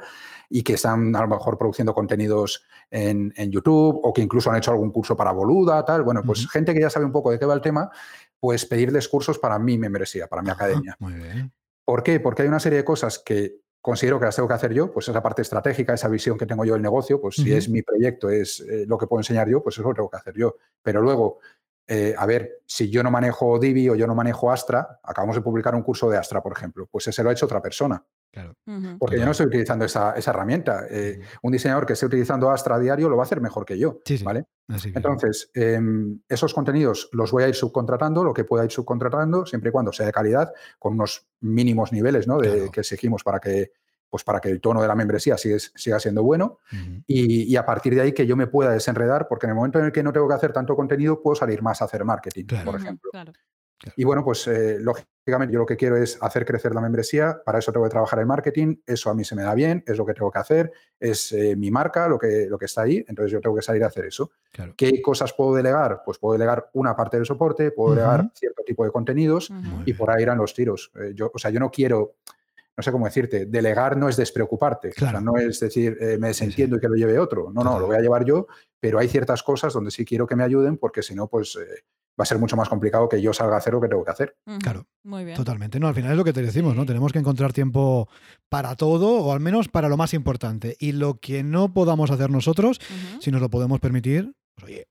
y que están a lo mejor produciendo contenidos en, YouTube o que incluso han hecho algún curso para Boluda, tal. Bueno, pues gente que ya sabe un poco de qué va el tema, pues pedirles cursos para mi membresía, para mi academia. Muy bien. ¿Por qué? Porque hay una serie de cosas que considero que las tengo que hacer yo, pues esa parte estratégica, esa visión que tengo yo del negocio, pues si es mi proyecto, es eh, lo que puedo enseñar yo, pues eso lo tengo que hacer yo. Pero luego, eh, a ver, si yo no manejo Divi o yo no manejo Astra, acabamos de publicar un curso de Astra, por ejemplo, pues ese lo ha hecho otra persona. Claro. Porque yo no estoy utilizando esa, herramienta. Eh, un diseñador que esté utilizando Astra a diario lo va a hacer mejor que yo. ¿vale? Entonces, em, esos contenidos los voy a ir subcontratando, lo que pueda ir subcontratando, siempre y cuando sea de calidad, con unos mínimos niveles ¿no? de, que exigimos para que, pues para que el tono de la membresía siga, siendo bueno y, a partir de ahí que yo me pueda desenredar, porque en el momento en el que no tengo que hacer tanto contenido, puedo salir más a hacer marketing, por ejemplo. Y bueno, pues eh, lógicamente yo lo que quiero es hacer crecer la membresía, para eso tengo que trabajar en marketing, eso a mí se me da bien, es lo que tengo que hacer, es eh, mi marca lo que, lo que está ahí, entonces yo tengo que salir a hacer eso. Claro. ¿Qué cosas puedo delegar? Pues puedo delegar una parte del soporte, puedo delegar cierto tipo de contenidos y por ahí irán los tiros. Eh, yo, o sea, yo no quiero, no sé cómo decirte, delegar no es despreocuparte. O sea, no es decir, eh, me Sí, sí. desentiendo y que lo lleve otro. No, no, lo voy a llevar yo, pero hay ciertas cosas donde sí quiero que me ayuden porque si no, pues eh, va a ser mucho más complicado que yo salga a hacer lo que tengo que hacer. Claro. Muy bien. Totalmente. No, al final es lo que te decimos, ¿no? Tenemos que encontrar tiempo para todo, o al menos para lo más importante. Y lo que no podamos hacer nosotros, si nos lo podemos permitir, pues oye,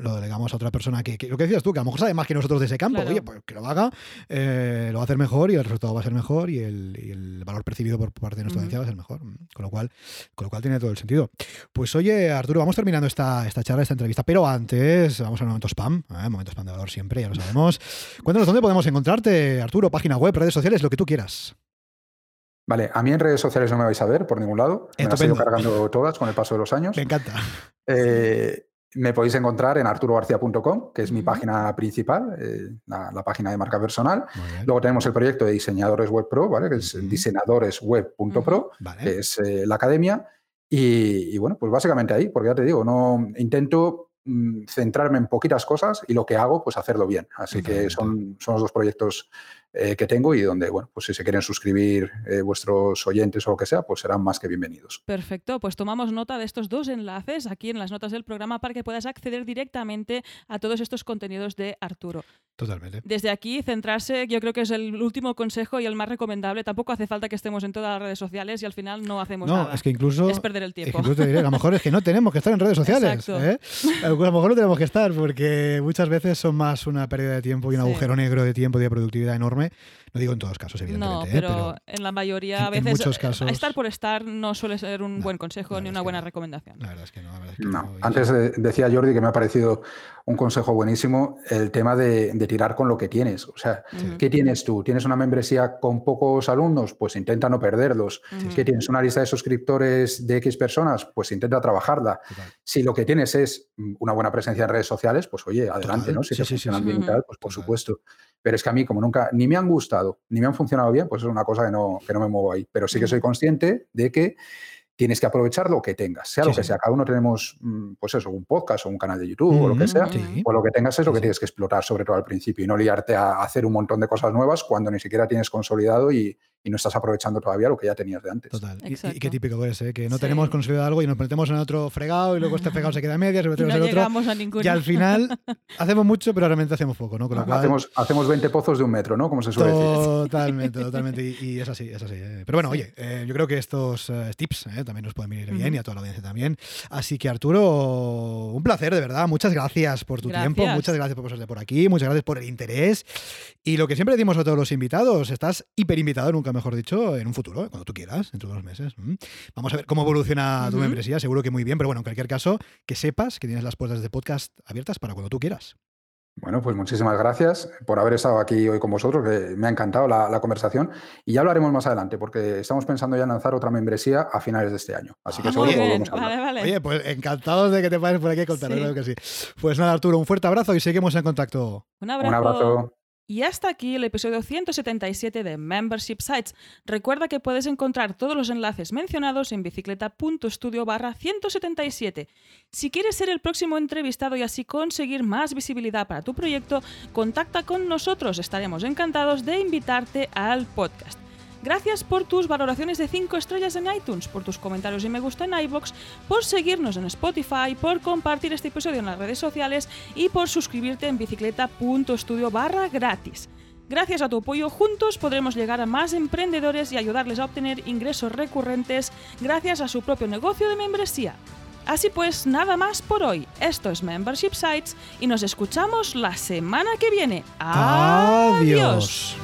lo delegamos a otra persona que, que- lo que decías tú, que a lo mejor sabe más que nosotros de ese campo, Claro. oye, pues que lo haga, eh, lo va a hacer mejor y el resultado va a ser mejor y el, y el valor percibido por parte de nuestra audiencia va a ser mejor. Con lo cual, con lo cual tiene todo el sentido. Pues oye, Arturo, vamos terminando esta, esta charla, esta entrevista, pero antes vamos al momento spam, ¿eh? momento spam de valor siempre, ya lo sabemos. Cuéntanos dónde podemos encontrarte, Arturo, página web, redes sociales, lo que tú quieras. Vale, a mí en redes sociales no me vais a ver por ningún lado. Me las he ido cargando todas con el paso de los años. Me encanta. Eh, me podéis encontrar en arturogarcía.com, que es mi página principal, eh, la, la página de marca personal. Luego tenemos el proyecto de diseñadores web pro, ¿vale? que es diseñadoresweb.pro, Vale. que es eh, la academia. Y, y bueno, pues básicamente ahí, porque ya te digo, no intento mm, centrarme en poquitas cosas y lo que hago, pues hacerlo bien. Así que son, son los dos proyectos eh, que tengo y donde, bueno, pues si se quieren suscribir eh, vuestros oyentes o lo que sea, pues serán más que bienvenidos. Perfecto, pues tomamos nota de estos dos enlaces aquí en las notas del programa para que puedas acceder directamente a todos estos contenidos de Arturo. Totalmente. Desde aquí, centrarse, yo creo que es el último consejo y el más recomendable. Tampoco hace falta que estemos en todas las redes sociales y al final no hacemos No, nada. es que incluso. Es perder el es que tiempo. incluso te diré, a lo mejor es que no tenemos que estar en redes sociales. Exacto. ¿eh? A lo mejor no tenemos que estar porque muchas veces son más una pérdida de tiempo y un Sí. agujero negro de tiempo y de productividad enorme. No digo en todos casos, No, evidentemente. ¿eh? pero, en la mayoría, a en veces, muchos casos- estar por estar no suele ser un No, buen consejo ni una buena no. recomendación. La verdad es que no. la verdad es que No. no. Antes eh, decía Jordi que me ha parecido un consejo buenísimo el tema de, de tirar con lo que tienes. O sea, ¿qué tienes tú? ¿Tienes una membresía con pocos alumnos? Pues intenta no perderlos. ujú. ¿Qué tienes? ¿Una lista de suscriptores de X personas? Pues intenta trabajarla. Total. Si lo que tienes es una buena presencia en redes sociales, pues oye, adelante, Total. ¿no? Si Sí, te sí, sí, funcionan sí. bien y Ujú. tal, pues por Total. supuesto. Pero es que a mí, como nunca ni me han gustado ni me han funcionado bien, pues es una cosa que no, que no me muevo ahí. Pero sí que soy consciente de que tienes que aprovechar lo que tengas, sea Sí, lo que sí. sea. Cada uno tenemos, mm, pues eso, un podcast o un canal de YouTube o lo que sea. sí. Pues lo que tengas es lo que tienes que explotar, sobre todo al principio, y no liarte a hacer un montón de cosas nuevas cuando ni siquiera tienes consolidado y, y no estás aprovechando todavía lo que ya tenías de antes. Total. Y- Y, qué típico es, ¿eh? que no Sí. tenemos consolidado algo y nos metemos en otro fregado y luego este fregado se queda a medias, y no en otro. llegamos a ninguno. Y al final hacemos mucho, pero realmente hacemos poco, ¿no? Con lo cual, Hacemos, hacemos 20 pozos de un metro, ¿no? Como se suele decir. Totalmente, totalmente. Y, y es así, es así. eh. Pero bueno, oye, eh, yo creo que estos eh, tips eh, también nos pueden venir bien y a toda la audiencia también. Así que Arturo, un placer, de verdad. Muchas gracias por tu Gracias. tiempo, muchas gracias por pasarte por aquí, muchas gracias por el interés. Y lo que siempre decimos a todos los invitados, estás hiper invitado, nunca mejor dicho, en un futuro, cuando tú quieras, dentro de unos meses. Vamos a ver cómo evoluciona tu membresía, seguro que muy bien, pero bueno, en cualquier caso, que sepas que tienes las puertas de podcast abiertas para cuando tú quieras. Bueno, pues muchísimas gracias por haber estado aquí hoy con vosotros, que me ha encantado la, la conversación. Y ya hablaremos más adelante, porque estamos pensando ya en lanzar otra membresía a finales de este año. Así que Ah, seguro que volvemos a hablar. vale, vale. Oye, pues encantados de que te pases por aquí a contar, Sí. que sí. Pues nada, Arturo, un fuerte abrazo y seguimos en contacto. Un Un abrazo. Y hasta aquí el episodio 177 de Membership Sites. Recuerda que puedes encontrar todos los enlaces mencionados en bicicleta.studio barra 177. Si quieres ser el próximo entrevistado y así conseguir más visibilidad para tu proyecto, contacta con nosotros. Estaremos encantados de invitarte al podcast. Gracias por tus valoraciones de 5 estrellas en iTunes, por tus comentarios y me gusta en iBox, por seguirnos en Spotify, por compartir este episodio en las redes sociales y por suscribirte en bicicleta.studio barra gratis. Gracias a tu apoyo juntos podremos llegar a más emprendedores y ayudarles a obtener ingresos recurrentes gracias a su propio negocio de membresía. Así pues, nada más por hoy. Esto es Membership Sites y nos escuchamos la semana que viene. Adiós. Adiós.